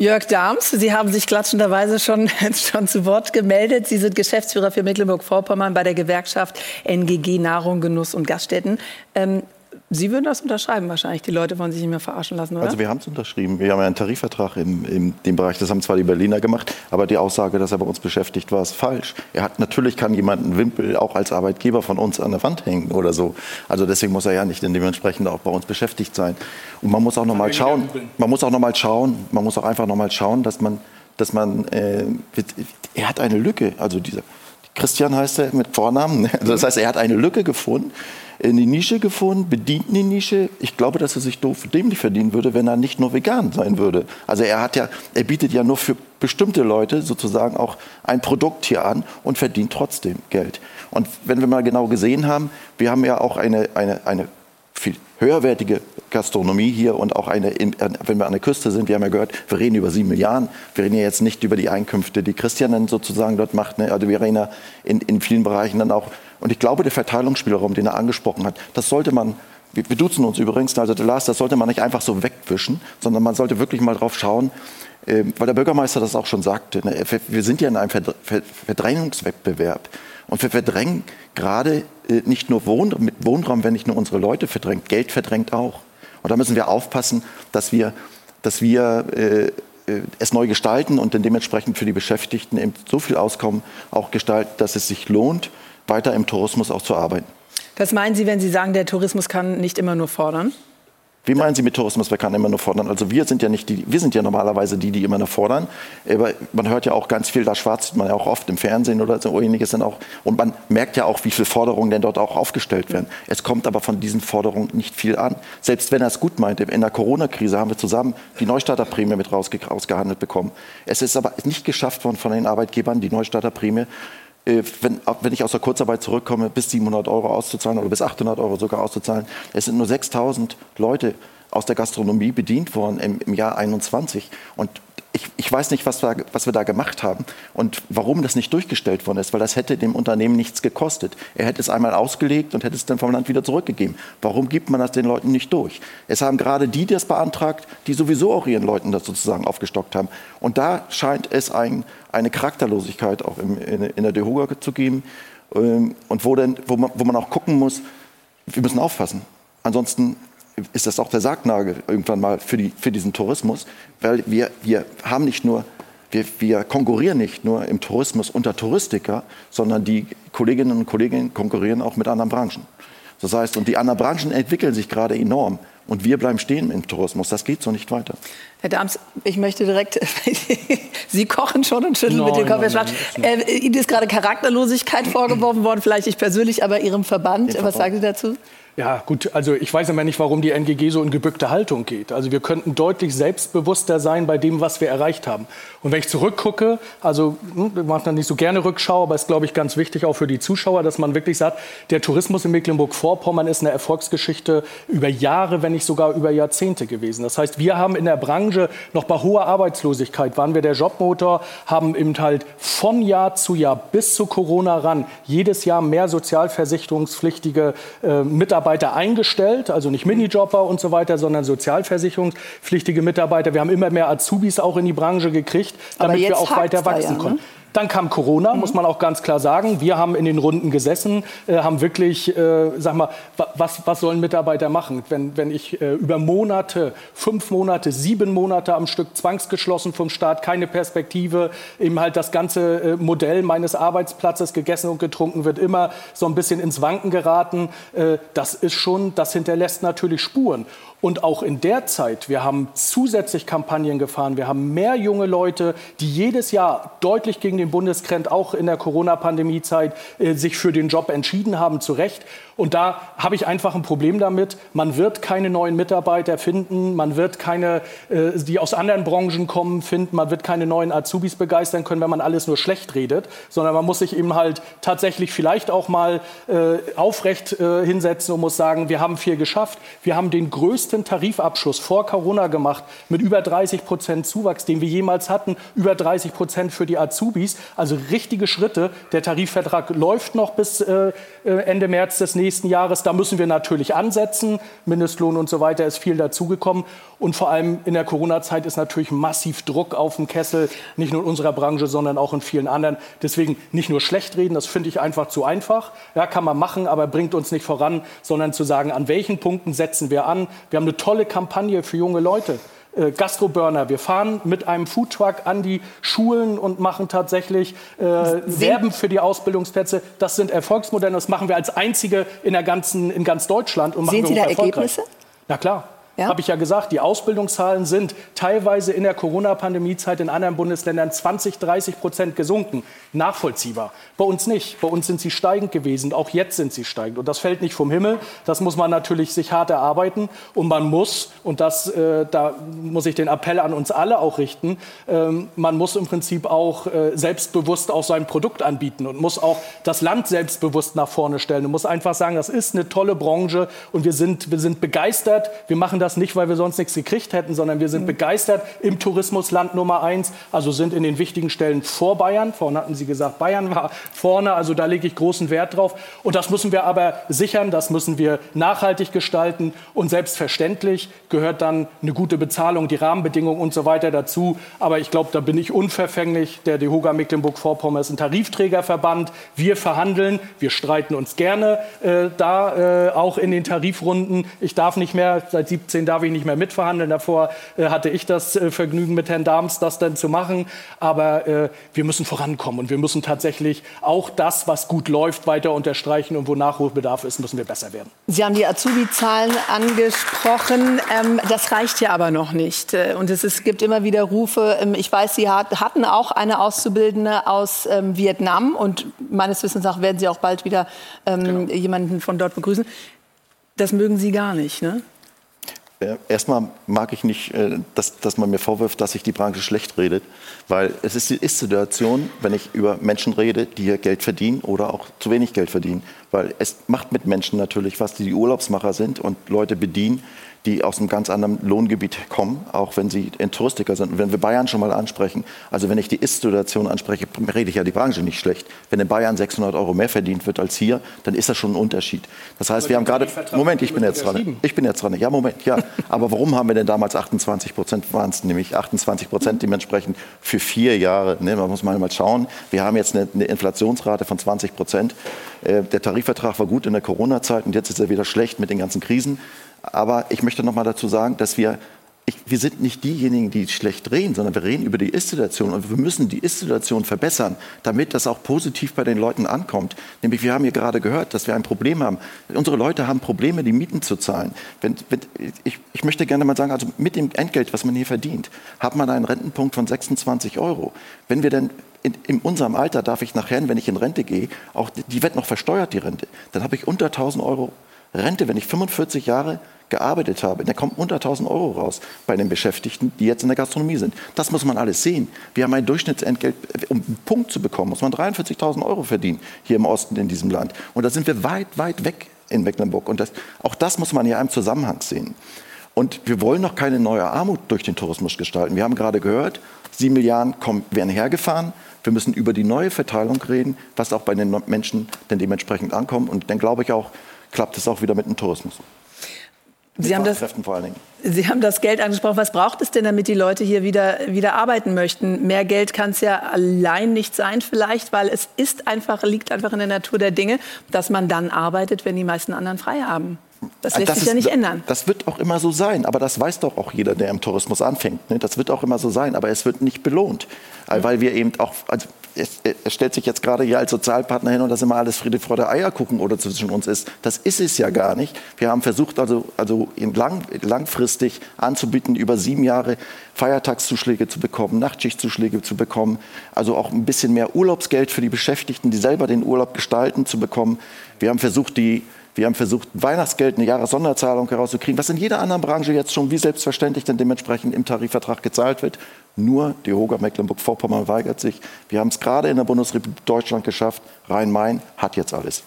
Jörg Dahms, Sie haben sich klatschenderweise schon, [laughs] schon zu Wort gemeldet. Sie sind Geschäftsführer für Mecklenburg-Vorpommern bei der Gewerkschaft NGG Nahrung, Genuss und Gaststätten. Ähm, Sie würden das unterschreiben wahrscheinlich. Die Leute wollen sich nicht mehr verarschen lassen, oder? Also wir haben es unterschrieben. Wir haben einen Tarifvertrag in, in dem Bereich. Das haben zwar die Berliner gemacht, aber die Aussage, dass er bei uns beschäftigt war, ist falsch. Er hat natürlich kann jemand einen Wimpel auch als Arbeitgeber von uns an der Wand hängen oder so. Also deswegen muss er ja nicht dementsprechend auch bei uns beschäftigt sein. Und man muss auch noch mal schauen. Man muss auch noch mal schauen. Man muss auch einfach noch mal schauen, dass man, dass man. Äh, er hat eine Lücke. Also dieser Christian heißt er mit Vornamen. [laughs] Das heißt, er hat eine Lücke gefunden, eine Nische gefunden, bedient eine Nische. Ich glaube, dass er sich doof dämlich verdienen würde, wenn er nicht nur vegan sein würde. Also er hat ja, er bietet ja nur für bestimmte Leute sozusagen auch ein Produkt hier an und verdient trotzdem Geld. Und wenn wir mal genau gesehen haben, wir haben ja auch eine, eine, eine viel höherwertige Gastronomie hier und auch eine, wenn wir an der Küste sind, wir haben ja gehört, wir reden über sieben Milliarden. Wir reden ja jetzt nicht über die Einkünfte, die Christian dann sozusagen dort macht. Ne? Also wir reden ja in, in vielen Bereichen dann auch. Und ich glaube, der Verteilungsspielraum, den er angesprochen hat, das sollte man wir, duzen uns übrigens, also Lars, das sollte man nicht einfach so wegwischen, sondern man sollte wirklich mal drauf schauen, äh, weil der Bürgermeister das auch schon sagte. Ne? Wir sind ja in einem Verdrängungswettbewerb. Und wir verdrängen gerade äh, nicht nur Wohn mit Wohnraum, wenn nicht nur unsere Leute verdrängt, Geld verdrängt auch. Und da müssen wir aufpassen, dass wir, dass wir äh, äh, es neu gestalten und dann dementsprechend für die Beschäftigten eben so viel Auskommen auch gestalten, dass es sich lohnt, weiter im Tourismus auch zu arbeiten. Was meinen Sie, wenn Sie sagen, der Tourismus kann nicht immer nur fordern? Wie meinen Sie mit Tourismus? Wer kann immer nur fordern? Also wir sind ja nicht die, wir sind ja normalerweise die, die immer nur fordern. Aber man hört ja auch ganz viel, da schwarzt man ja auch oft im Fernsehen oder so ähnliches dann auch. Und man merkt ja auch, wie viele Forderungen denn dort auch aufgestellt werden. Es kommt aber von diesen Forderungen nicht viel an. Selbst wenn er es gut meinte, in der Corona-Krise haben wir zusammen die Neustarterprämie mit rausge rausgehandelt bekommen. Es ist aber nicht geschafft worden von den Arbeitgebern, die Neustarterprämie wenn, wenn, ich aus der Kurzarbeit zurückkomme, bis 700 Euro auszuzahlen oder bis 800 Euro sogar auszuzahlen. Es sind nur 6000 Leute aus der Gastronomie bedient worden im, im Jahr 21. Und ich, ich, weiß nicht, was wir, was wir da gemacht haben und warum das nicht durchgestellt worden ist, weil das hätte dem Unternehmen nichts gekostet. Er hätte es einmal ausgelegt und hätte es dann vom Land wieder zurückgegeben. Warum gibt man das den Leuten nicht durch? Es haben gerade die das beantragt, die sowieso auch ihren Leuten das sozusagen aufgestockt haben. Und da scheint es ein, eine Charakterlosigkeit auch im, in, in, der DEHOGA zu geben ähm, und wo, denn, wo, man, wo man auch gucken muss, wir müssen aufpassen. Ansonsten ist das auch der Sargnagel irgendwann mal für, die, für diesen Tourismus, weil wir, wir haben nicht nur wir, wir, konkurrieren nicht nur im Tourismus unter Touristiker, sondern die Kolleginnen und Kollegen konkurrieren auch mit anderen Branchen. Das heißt, und die anderen Branchen entwickeln sich gerade enorm. Und wir bleiben stehen im Tourismus. Das geht so nicht weiter. Herr Dams, ich möchte direkt, [laughs] Sie kochen schon und schütteln nein, mit dem Kopf. Nein, nein, äh, Ihnen ist gerade Charakterlosigkeit [clears throat] vorgeworfen worden, vielleicht nicht persönlich, aber Ihrem Verband. Was sagen Sie dazu? Ja, gut, also ich weiß aber nicht, warum die NGG so in gebückte Haltung geht. Also wir könnten deutlich selbstbewusster sein bei dem, was wir erreicht haben. Und wenn ich zurückgucke, also hm, wir machen dann nicht so gerne Rückschau, aber es ist, glaube ich, ganz wichtig auch für die Zuschauer, dass man wirklich sagt, der Tourismus in Mecklenburg-Vorpommern ist eine Erfolgsgeschichte über Jahre, wenn nicht sogar über Jahrzehnte gewesen. Das heißt, wir haben in der Branche noch bei hoher Arbeitslosigkeit, waren wir der Jobmotor, haben eben halt von Jahr zu Jahr bis zu Corona ran jedes Jahr mehr sozialversicherungspflichtige äh, Mitarbeiter Mitarbeiter eingestellt, also nicht Minijobber und so weiter, sondern sozialversicherungspflichtige Mitarbeiter. Wir haben immer mehr Azubis auch in die Branche gekriegt, damit wir auch weiter wachsen ja, ne? Dann kam Corona, mhm. muss man auch ganz klar sagen. Wir haben in den Runden gesessen, äh, haben wirklich, äh, sag mal, was, was sollen Mitarbeiter machen? Wenn, wenn ich äh, über Monate, fünf Monate, sieben Monate am Stück zwangsgeschlossen vom Staat, keine Perspektive, eben halt das ganze äh, Modell meines Arbeitsplatzes gegessen und getrunken wird immer so ein bisschen ins Wanken geraten. Äh, das ist schon, das hinterlässt natürlich Spuren. Und auch in der Zeit, wir haben zusätzlich Kampagnen gefahren, wir haben mehr junge Leute, die jedes Jahr deutlich gegen den Bundestrend, auch in der Corona-Pandemie-Zeit, äh, sich für den Job entschieden haben, zu Recht. Und da habe ich einfach ein Problem damit. Man wird keine neuen Mitarbeiter finden, man wird keine, äh, die aus anderen Branchen kommen, finden, man wird keine neuen Azubis begeistern können, wenn man alles nur schlecht redet, sondern man muss sich eben halt tatsächlich vielleicht auch mal äh, aufrecht hinsetzen und muss sagen, wir haben viel geschafft. Wir haben den größten Tarifabschluss vor Corona gemacht mit über 30 Prozent Zuwachs, den wir jemals hatten, über 30 Prozent für die Azubis. Also richtige Schritte. Der Tarifvertrag läuft noch bis äh, äh Ende März des nächsten nächsten Jahres. Da müssen wir natürlich ansetzen. Mindestlohn und so weiter ist viel dazugekommen. Und vor allem in der Corona-Zeit ist natürlich massiv Druck auf dem Kessel, nicht nur in unserer Branche, sondern auch in vielen anderen. Deswegen nicht nur schlecht reden, das finde ich einfach zu einfach. Ja, kann man machen, aber bringt uns nicht voran, sondern zu sagen, an welchen Punkten setzen wir an. Wir haben eine tolle Kampagne für junge Leute äh, Gastroburner. Wir fahren mit einem Foodtruck an die Schulen und machen tatsächlich äh, Werben für die Ausbildungsplätze. Das sind Erfolgsmodelle. Das machen wir als einzige in, der ganzen, in ganz Deutschland. Und Sehen Sie da Ergebnisse? Na klar. Ja? Habe ich ja gesagt, die Ausbildungszahlen sind teilweise in der Corona-Pandemie-Zeit in anderen Bundesländern 20, 30 Prozent gesunken. Nachvollziehbar. Bei uns nicht. Bei uns sind sie steigend gewesen. Auch jetzt sind sie steigend. Und das fällt nicht vom Himmel. Das muss man natürlich sich hart erarbeiten. Und man muss, und das, äh, da muss ich den Appell an uns alle auch richten, ähm, man muss im Prinzip auch äh, selbstbewusst auch sein Produkt anbieten und muss auch das Land selbstbewusst nach vorne stellen und muss einfach sagen, das ist eine tolle Branche und wir sind, wir sind begeistert. Wir machen das das nicht, weil wir sonst nichts gekriegt hätten, sondern wir sind mhm. begeistert im Tourismusland Nummer eins. Also sind in den wichtigen Stellen vor Bayern. Vorhin hatten Sie gesagt, Bayern war vorne. Also da lege ich großen Wert drauf. Und das müssen wir aber sichern. Das müssen wir nachhaltig gestalten. Und selbstverständlich gehört dann eine gute Bezahlung, die Rahmenbedingungen und so weiter dazu. Aber ich glaube, da bin ich unverfänglich. Der DEHOGA Mecklenburg-Vorpommern ist ein Tarifträgerverband. Wir verhandeln. Wir streiten uns gerne äh, da äh, auch in den Tarifrunden. Ich darf nicht mehr seit 17 2017 darf ich nicht mehr mitverhandeln. Davor äh, hatte ich das äh, Vergnügen mit Herrn Dahms, das dann zu machen. Aber äh, wir müssen vorankommen und wir müssen tatsächlich auch das, was gut läuft, weiter unterstreichen und wo Nachholbedarf ist, müssen wir besser werden. Sie haben die Azubi-Zahlen angesprochen. Ähm, das reicht ja aber noch nicht. Und es, gibt immer wieder Rufe. Ähm, ich weiß, Sie hat, hatten auch eine Auszubildende aus ähm, Vietnam und meines Wissens nach werden Sie auch bald wieder genau. jemanden von dort begrüßen. Das mögen Sie gar nicht, ne? Erstmal mag ich nicht, äh, dass, dass man mir vorwirft, dass ich die Branche schlecht redet, weil es ist die Ist-Situation, wenn ich über Menschen rede, die hier Geld verdienen oder auch zu wenig Geld verdienen. Weil es macht mit Menschen natürlich was, die die Urlaubsmacher sind und Leute bedienen, die aus einem ganz anderen Lohngebiet kommen, auch wenn sie Touristiker sind. Und wenn wir Bayern schon mal ansprechen, also wenn ich die Ist-Situation anspreche, rede ich ja die Branche nicht schlecht. Wenn in Bayern 600 Euro mehr verdient wird als hier, dann ist das schon ein Unterschied. Das heißt, wir haben gerade, Moment, ich bin jetzt dran. Ich bin jetzt dran. Ja, Moment, ja. Aber warum haben wir denn damals 28 Prozent, waren es nämlich 28 Prozent dementsprechend für vier Jahre? Ne, man muss mal schauen. Wir haben jetzt eine, eine Inflationsrate von 20 Prozent. Äh, der Tarifvertrag war gut in der Corona-Zeit und jetzt ist er wieder schlecht mit den ganzen Krisen. Aber ich möchte noch mal dazu sagen, dass wir ich, wir sind nicht diejenigen, die schlecht reden, sondern wir reden über die Ist-Situation und wir müssen die Ist-Situation verbessern, damit das auch positiv bei den Leuten ankommt. Nämlich, wir haben hier gerade gehört, dass wir ein Problem haben. Unsere Leute haben Probleme, die Mieten zu zahlen. Wenn, wenn, ich, ich, möchte gerne mal sagen, also mit dem Entgelt, was man hier verdient, hat man einen Rentenpunkt von 26 Euro. Wenn wir denn in, in, unserem Alter darf ich nachher, wenn ich in Rente gehe, auch die wird noch versteuert, die Rente. Dann habe ich unter 1000 Euro Rente, wenn ich 45 Jahre gearbeitet habe, da kommen unter 1000 Euro raus bei den Beschäftigten, die jetzt in der Gastronomie sind. Das muss man alles sehen. Wir haben ein Durchschnittsentgelt, um einen Punkt zu bekommen, muss man 43.000 Euro verdienen hier im Osten in diesem Land. Und da sind wir weit, weit weg in Mecklenburg. Und das, auch das muss man ja im Zusammenhang sehen. Und wir wollen noch keine neue Armut durch den Tourismus gestalten. Wir haben gerade gehört, sieben Milliarden kommen, werden hergefahren. Wir müssen über die neue Verteilung reden, was auch bei den Menschen denn dementsprechend ankommt. Und dann glaube ich auch, klappt es auch wieder mit dem Tourismus. Sie haben, das, Sie haben das Geld angesprochen. Was braucht es denn, damit die Leute hier wieder, wieder arbeiten möchten? Mehr Geld kann es ja allein nicht sein, vielleicht, weil es ist einfach, liegt einfach in der Natur der Dinge, dass man dann arbeitet, wenn die meisten anderen frei haben. Das lässt das sich ist, ja nicht ändern. Das wird auch immer so sein. Aber das weiß doch auch jeder, der im Tourismus anfängt. Ne? Das wird auch immer so sein. Aber es wird nicht belohnt. Weil wir eben auch, also es, es, stellt sich jetzt gerade hier als Sozialpartner hin und dass immer alles Friede, Freude, Eierkuchen oder zwischen uns ist. Das ist es ja gar nicht. Wir haben versucht, also, also lang, langfristig anzubieten, über sieben Jahre Feiertagszuschläge zu bekommen, Nachtschichtzuschläge zu bekommen, also auch ein bisschen mehr Urlaubsgeld für die Beschäftigten, die selber den Urlaub gestalten, zu bekommen. Wir haben versucht, die wir haben versucht, Weihnachtsgeld, eine Jahressonderzahlung herauszukriegen, was in jeder anderen Branche jetzt schon wie selbstverständlich dann dementsprechend im Tarifvertrag gezahlt wird. Nur die Hoga Mecklenburg-Vorpommern weigert sich. Wir haben es gerade in der Bundesrepublik Deutschland geschafft. Rhein-Main hat jetzt alles.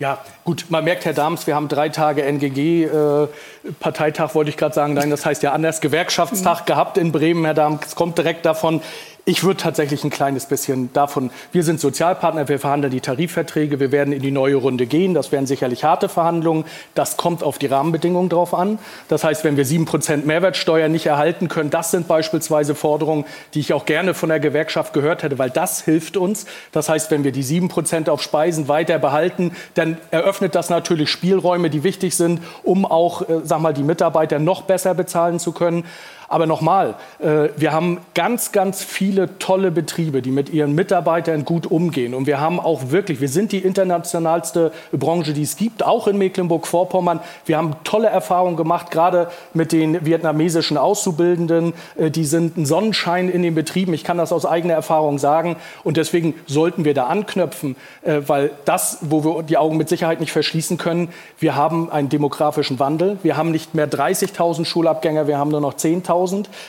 Ja, gut, man merkt, Herr Dahms, wir haben drei Tage NGG-Parteitag, äh, wollte ich gerade sagen. Nein, das heißt ja anders, Gewerkschaftstag gehabt in Bremen, Herr Dahms. Es kommt direkt davon. Ich würde tatsächlich ein kleines bisschen davon, wir sind Sozialpartner, wir verhandeln die Tarifverträge, wir werden in die neue Runde gehen. Das werden sicherlich harte Verhandlungen. Das kommt auf die Rahmenbedingungen drauf an. Das heißt, wenn wir sieben Prozent Mehrwertsteuer nicht erhalten können, das sind beispielsweise Forderungen, die ich auch gerne von der Gewerkschaft gehört hätte, weil das hilft uns. Das heißt, wenn wir die sieben Prozent auf Speisen weiter behalten, dann eröffnet das natürlich Spielräume, die wichtig sind, um auch, äh, sag mal, die Mitarbeiter noch besser bezahlen zu können. Aber nochmal, äh, wir haben ganz, ganz viele tolle Betriebe, die mit ihren Mitarbeitern gut umgehen. Und wir haben auch wirklich, wir sind die internationalste Branche, die es gibt, auch in Mecklenburg-Vorpommern. Wir haben tolle Erfahrungen gemacht, gerade mit den vietnamesischen Auszubildenden. Äh, die sind ein Sonnenschein in den Betrieben. Ich kann das aus eigener Erfahrung sagen. Und deswegen sollten wir da anknöpfen, äh, weil das, wo wir die Augen mit Sicherheit nicht verschließen können, wir haben einen demografischen Wandel. Wir haben nicht mehr 30.000 Schulabgänger, wir haben nur noch 10.000.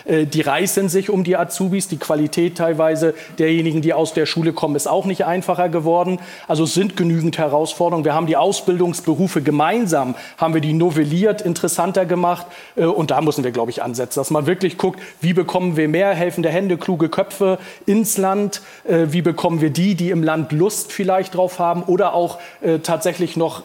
Äh, die reißen sich um die Azubis. Die Qualität teilweise derjenigen, die aus der Schule kommen, ist auch nicht einfacher geworden. Also es sind genügend Herausforderungen. Wir haben die Ausbildungsberufe gemeinsam, haben wir die novelliert, interessanter gemacht. Äh, und da müssen wir, glaube ich, ansetzen, dass man wirklich guckt, wie bekommen wir mehr helfende Hände, kluge Köpfe ins Land? Äh, wie bekommen wir die, die im Land Lust vielleicht drauf haben oder auch tatsächlich noch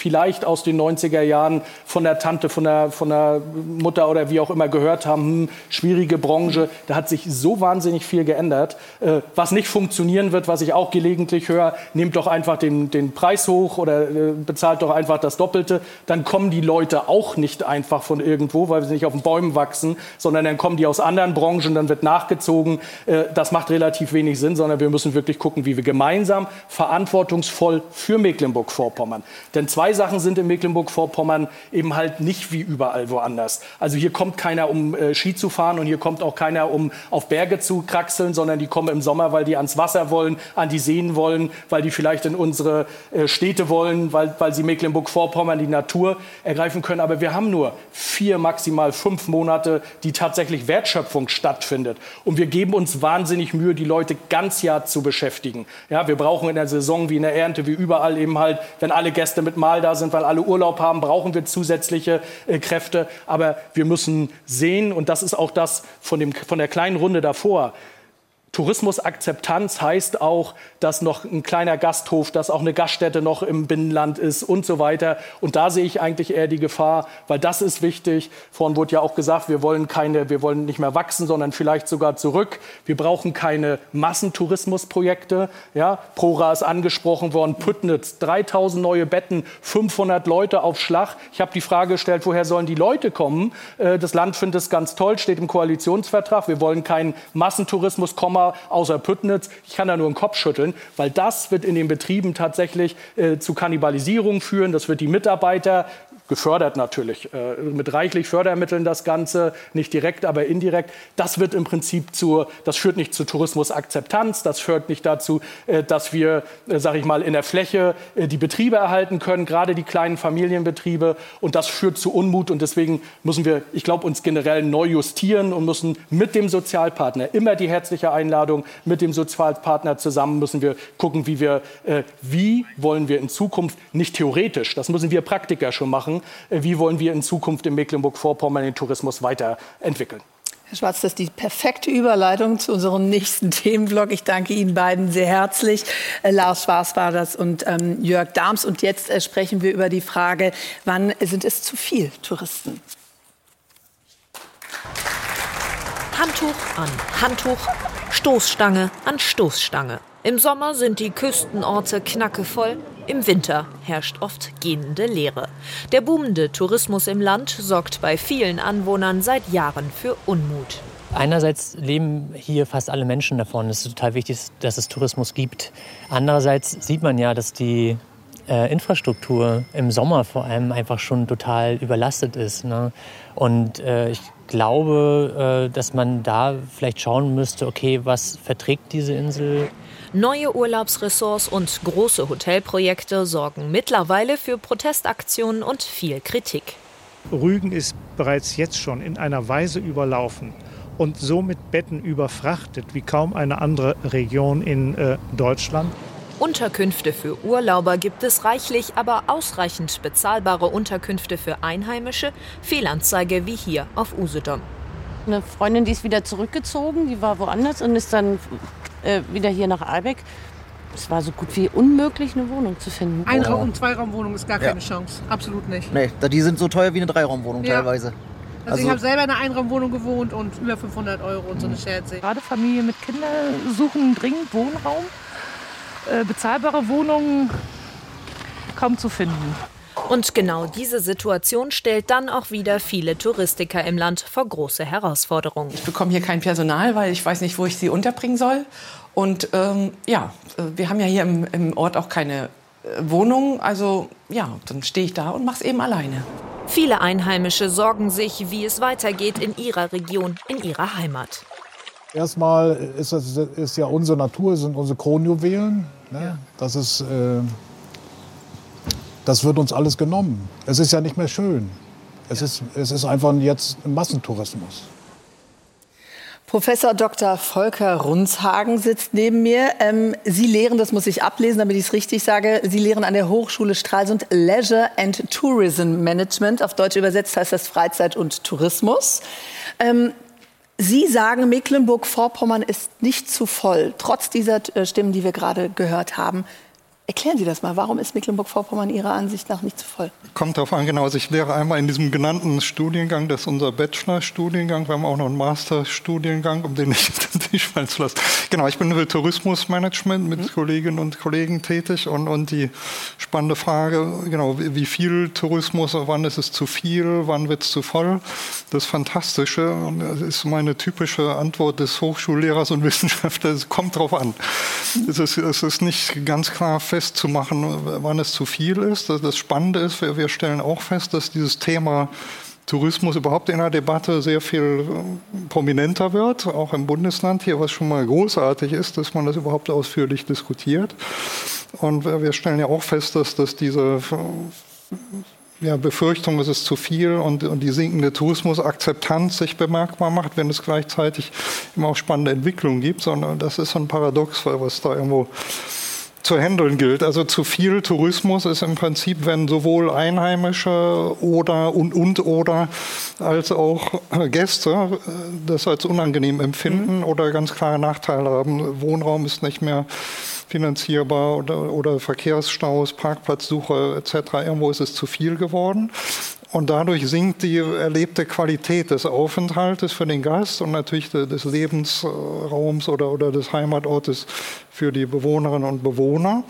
vielleicht aus den 90er Jahren von der Tante, von der, von der Mutter oder wie auch immer gehört haben, hm, schwierige Branche, da hat sich so wahnsinnig viel geändert. Äh, was nicht funktionieren wird, was ich auch gelegentlich höre, nehmt doch einfach den, den Preis hoch oder äh, bezahlt doch einfach das Doppelte. Dann kommen die Leute auch nicht einfach von irgendwo, weil sie nicht auf den Bäumen wachsen, sondern dann kommen die aus anderen Branchen, dann wird nachgezogen. Äh, das macht relativ wenig Sinn, sondern wir müssen wirklich gucken, wie wir gemeinsam verantwortungsvoll für Mecklenburg-Vorpommern. Denn zwei zwei Sachen sind in Mecklenburg-Vorpommern eben halt nicht wie überall woanders. Also hier kommt keiner, um äh, Ski zu fahren und hier kommt auch keiner, um auf Berge zu kraxeln, sondern die kommen im Sommer, weil die ans Wasser wollen, an die Seen wollen, weil die vielleicht in unsere äh, Städte wollen, weil, weil sie Mecklenburg-Vorpommern die Natur ergreifen können. Aber wir haben nur vier, maximal fünf Monate, die tatsächlich Wertschöpfung stattfindet. Und wir geben uns wahnsinnig Mühe, die Leute ganz Jahr zu beschäftigen. Ja, wir brauchen in der Saison wie in der Ernte, wie überall eben halt, wenn alle Gäste mit Mal da sind, weil alle Urlaub haben, brauchen wir zusätzliche äh, Kräfte. Aber wir müssen sehen, und das ist auch das von, dem, von der kleinen Runde davor, Tourismusakzeptanz heißt auch, dass noch ein kleiner Gasthof, dass auch eine Gaststätte noch im Binnenland ist und so weiter. Und da sehe ich eigentlich eher die Gefahr, weil das ist wichtig. Vorhin wurde ja auch gesagt, wir wollen keine, wir wollen nicht mehr wachsen, sondern vielleicht sogar zurück. Wir brauchen keine Massentourismusprojekte. Ja, Prora ist angesprochen worden, Püttnitz, 3000 neue Betten, 500 Leute auf Schlag. Ich habe die Frage gestellt, woher sollen die Leute kommen? Äh, das Land findet es ganz toll, steht im Koalitionsvertrag. Wir wollen keinen Massentourismus, außer Püttnitz. Ich kann da nur den Kopf schütteln, weil das wird in den Betrieben tatsächlich äh, zu Kannibalisierung führen. Das wird die Mitarbeiter gefördert natürlich, äh, mit reichlich Fördermitteln das Ganze, nicht direkt, aber indirekt. Das wird im Prinzip zur, das führt nicht zu Tourismusakzeptanz, das führt nicht dazu, äh, dass wir, äh, sage ich mal, in der Fläche äh, die Betriebe erhalten können, gerade die kleinen Familienbetriebe. Und das führt zu Unmut. Und deswegen müssen wir, ich glaube, uns generell neu justieren und müssen mit dem Sozialpartner immer die herzliche Einladung mit dem Sozialpartner zusammen müssen wir gucken, wie wir, äh, wie wollen wir in Zukunft nicht theoretisch, das müssen wir Praktiker schon machen, äh, wie wollen wir in Zukunft in Mecklenburg-Vorpommern den Tourismus weiterentwickeln. Herr Schwarz, das ist die perfekte Überleitung zu unserem nächsten [laughs] Themenblock. Ich danke Ihnen beiden sehr herzlich. Äh, Lars Schwarz war das und ähm, Jörg Dahms. Und jetzt äh, sprechen wir über die Frage, wann sind es zu viel Touristen? Handtuch an Handtuch, Stoßstange an Stoßstange. Im Sommer sind die Küstenorte knackevoll, im Winter herrscht oft gähnende Leere. Der boomende Tourismus im Land sorgt bei vielen Anwohnern seit Jahren für Unmut. Einerseits leben hier fast alle Menschen davon. Es ist total wichtig, dass es Tourismus gibt. Andererseits sieht man ja, dass die äh, Infrastruktur im Sommer vor allem einfach schon total überlastet ist. Ne? Und äh, ich glaube, äh, dass man da vielleicht schauen müsste, okay, was verträgt diese Insel? Neue Urlaubsressorts und große Hotelprojekte sorgen mittlerweile für Protestaktionen und viel Kritik. Rügen ist bereits jetzt schon in einer Weise überlaufen und somit Betten überfrachtet wie kaum eine andere Region in äh, Deutschland. Unterkünfte für Urlauber gibt es reichlich, aber ausreichend bezahlbare Unterkünfte für Einheimische, Fehlanzeige wie hier auf Usedom. Eine Freundin, die ist wieder zurückgezogen, die war woanders und ist dann äh, wieder hier nach Albeck. Es war so gut wie unmöglich, eine Wohnung zu finden. Einraum- und Zweiraumwohnung ist gar keine ja. Chance. Absolut nicht. Nee, die sind so teuer wie eine Dreiraumwohnung ja. teilweise. Also, also ich habe selber in einer Einraumwohnung gewohnt und über 500 Euro und so eine Shared Gerade Familien mit Kindern suchen dringend Wohnraum. Äh, bezahlbare Wohnungen kaum zu finden. Und genau diese Situation stellt dann auch wieder viele Touristiker im Land vor große Herausforderungen. Ich bekomme hier kein Personal, weil ich weiß nicht, wo ich sie unterbringen soll. Und ähm, ja, äh, wir haben ja hier im, im Ort auch keine äh, Wohnung. Also ja, dann stehe ich da und mache es eben alleine. Viele Einheimische sorgen sich, wie es weitergeht in ihrer Region, in ihrer Heimat. Erstmal ist, das, ist ja unsere Natur, sind unsere Kronjuwelen. Ne? Ja. Das, ist, äh, das wird uns alles genommen. Es ist ja nicht mehr schön. Es, ist, es ist einfach jetzt ein Massentourismus. Professor Dr. Volker Runzhagen sitzt neben mir. Ähm, Sie lehren, das muss ich ablesen, damit ich es richtig sage, Sie lehren an der Hochschule Stralsund Leisure and Tourism Management. Auf Deutsch übersetzt heißt das Freizeit und Tourismus. Ähm, Sie sagen, Mecklenburg-Vorpommern ist nicht zu voll, trotz dieser äh, Stimmen, die wir gerade gehört haben. Erklären Sie das mal. Warum ist Mecklenburg-Vorpommern Ihrer Ansicht nach nicht zu voll? Kommt darauf an, genau. Also ich lehre einmal in diesem genannten Studiengang, das ist unser Bachelor-Studiengang. Wir haben auch noch einen Master-Studiengang, um den nicht [laughs] nicht fallen zu lassen. Genau, ich bin für Tourismusmanagement mit mhm. Kolleginnen und Kollegen tätig und, und die spannende Frage, genau, wie viel Tourismus, wann ist es zu viel, wann wird es zu voll? Das Fantastische, und das ist meine typische Antwort des Hochschullehrers und Wissenschaftlers, es kommt darauf an. Es ist, es ist nicht ganz klar fest festzumachen, wann es zu viel ist. Das Spannende ist, wir stellen auch fest, dass dieses Thema Tourismus überhaupt in der Debatte sehr viel äh, prominenter wird, auch im Bundesland hier, was schon mal großartig ist, dass man das überhaupt ausführlich diskutiert. Und wir stellen ja auch fest, dass, dass diese äh, ja, Befürchtung, es ist zu viel und, und die sinkende Tourismusakzeptanz sich bemerkbar macht, wenn es gleichzeitig immer auch spannende Entwicklungen gibt, sondern das ist ein Paradox, weil was da irgendwo zu handeln gilt. Also zu viel Tourismus ist im Prinzip, wenn sowohl Einheimische oder und, und oder als auch Gäste äh, das als unangenehm empfinden mhm. oder ganz klare Nachteile haben. Wohnraum ist nicht mehr finanzierbar oder, oder Verkehrsstaus, Parkplatzsuche etc. Irgendwo ist es zu viel geworden. Und dadurch sinkt die erlebte Qualität des Aufenthaltes für den Gast und natürlich des Lebensraums oder, oder des Heimatortes für die Bewohnerinnen und Bewohner.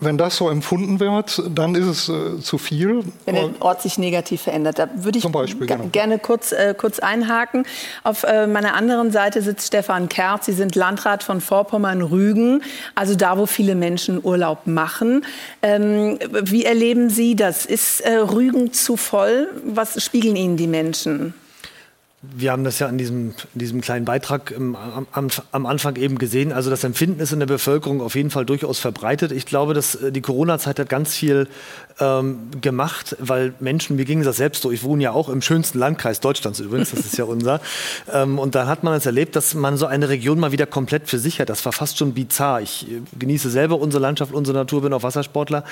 Wenn das so empfunden wird, dann ist es äh, zu viel. Wenn der Ort sich negativ verändert. Da würde ich Beispiel, genau. gerne kurz, äh, kurz einhaken. Auf äh, meiner anderen Seite sitzt Stefan Kerz. Sie sind Landrat von Vorpommern-Rügen, also da, wo viele Menschen Urlaub machen. Ähm, wie erleben Sie das? Ist äh, Rügen zu voll? Was spiegeln Ihnen die Menschen? Wir haben das ja in diesem, diesem kleinen Beitrag im, am, am, Anfang eben gesehen. Also das Empfinden ist in der Bevölkerung auf jeden Fall durchaus verbreitet. Ich glaube, dass äh, die Corona-Zeit hat ganz viel ähm, gemacht, weil Menschen, mir ging das selbst so, ich wohne ja auch im schönsten Landkreis Deutschlands übrigens, das ist ja unser. [laughs] Ähm, und da hat man es erlebt, dass man so eine Region mal wieder komplett für sich hat. Das war fast schon bizarr. Ich äh, genieße selber unsere Landschaft, unsere Natur, bin auch Wassersportler.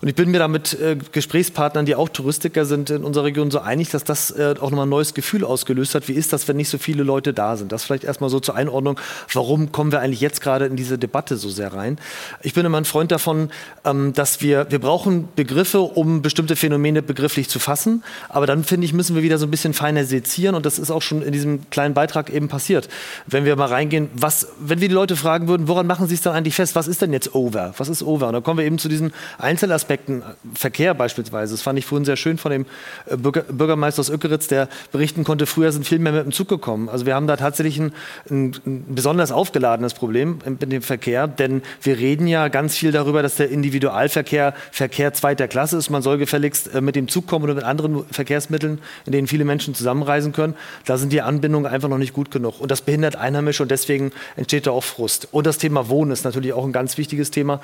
Und ich bin mir da mit äh, Gesprächspartnern, die auch Touristiker sind in unserer Region, so einig, dass das äh, auch nochmal ein neues Gefühl ausgelöst gelöst hat. Wie ist das, wenn nicht so viele Leute da sind? Das vielleicht erstmal so zur Einordnung. Warum kommen wir eigentlich jetzt gerade in diese Debatte so sehr rein? Ich bin immer ein Freund davon, ähm, dass wir, wir brauchen Begriffe, um bestimmte Phänomene begrifflich zu fassen. Aber dann finde ich, müssen wir wieder so ein bisschen feiner sezieren. Und das ist auch schon in diesem kleinen Beitrag eben passiert. Wenn wir mal reingehen, was, wenn wir die Leute fragen würden, woran machen sie es dann eigentlich fest? Was ist denn jetzt over? Was ist over? Und dann kommen wir eben zu diesen Einzelaspekten. Verkehr beispielsweise. Das fand ich vorhin sehr schön von dem äh, Bürgermeister aus Öckeritz, der berichten konnte, früher sind sind viel mehr mit dem Zug gekommen. Also wir haben da tatsächlich ein, ein, ein besonders aufgeladenes Problem mit dem Verkehr, denn wir reden ja ganz viel darüber, dass der Individualverkehr Verkehr zweiter Klasse ist. Man soll gefälligst äh, mit dem Zug kommen oder mit anderen Verkehrsmitteln, in denen viele Menschen zusammenreisen können. Da sind die Anbindungen einfach noch nicht gut genug. Und das behindert Einheimische und deswegen entsteht da auch Frust. Und das Thema Wohnen ist natürlich auch ein ganz wichtiges Thema.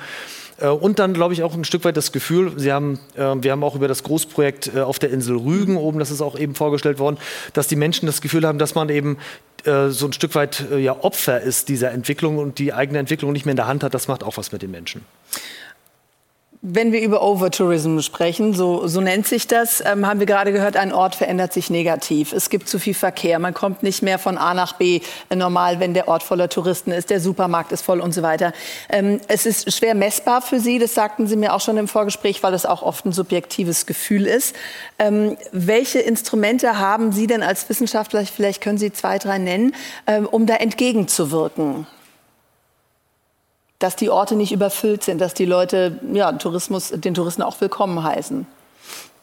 Äh, und dann, glaube ich, auch ein Stück weit das Gefühl, Sie haben, äh, wir haben auch über das Großprojekt auf der Insel Rügen oben, das ist auch eben vorgestellt worden, dass die Menschen das Gefühl haben, dass man eben so ein Stück weit ja, Opfer ist dieser Entwicklung und die eigene Entwicklung nicht mehr in der Hand hat. Das macht auch was mit den Menschen. Wenn wir über Overtourism sprechen, so, so nennt sich das, ähm, haben wir gerade gehört, ein Ort verändert sich negativ. Es gibt zu viel Verkehr, man kommt nicht mehr von A nach B äh, normal, wenn der Ort voller Touristen ist, der Supermarkt ist voll und so weiter. Ähm, es ist schwer messbar für Sie, das sagten Sie mir auch schon im Vorgespräch, weil es auch oft ein subjektives Gefühl ist. Ähm, welche Instrumente haben Sie denn als Wissenschaftler, vielleicht können Sie zwei, drei nennen, ähm, um da entgegenzuwirken? Dass die Orte nicht überfüllt sind, dass die Leute ja, Tourismus, den Touristen auch willkommen heißen.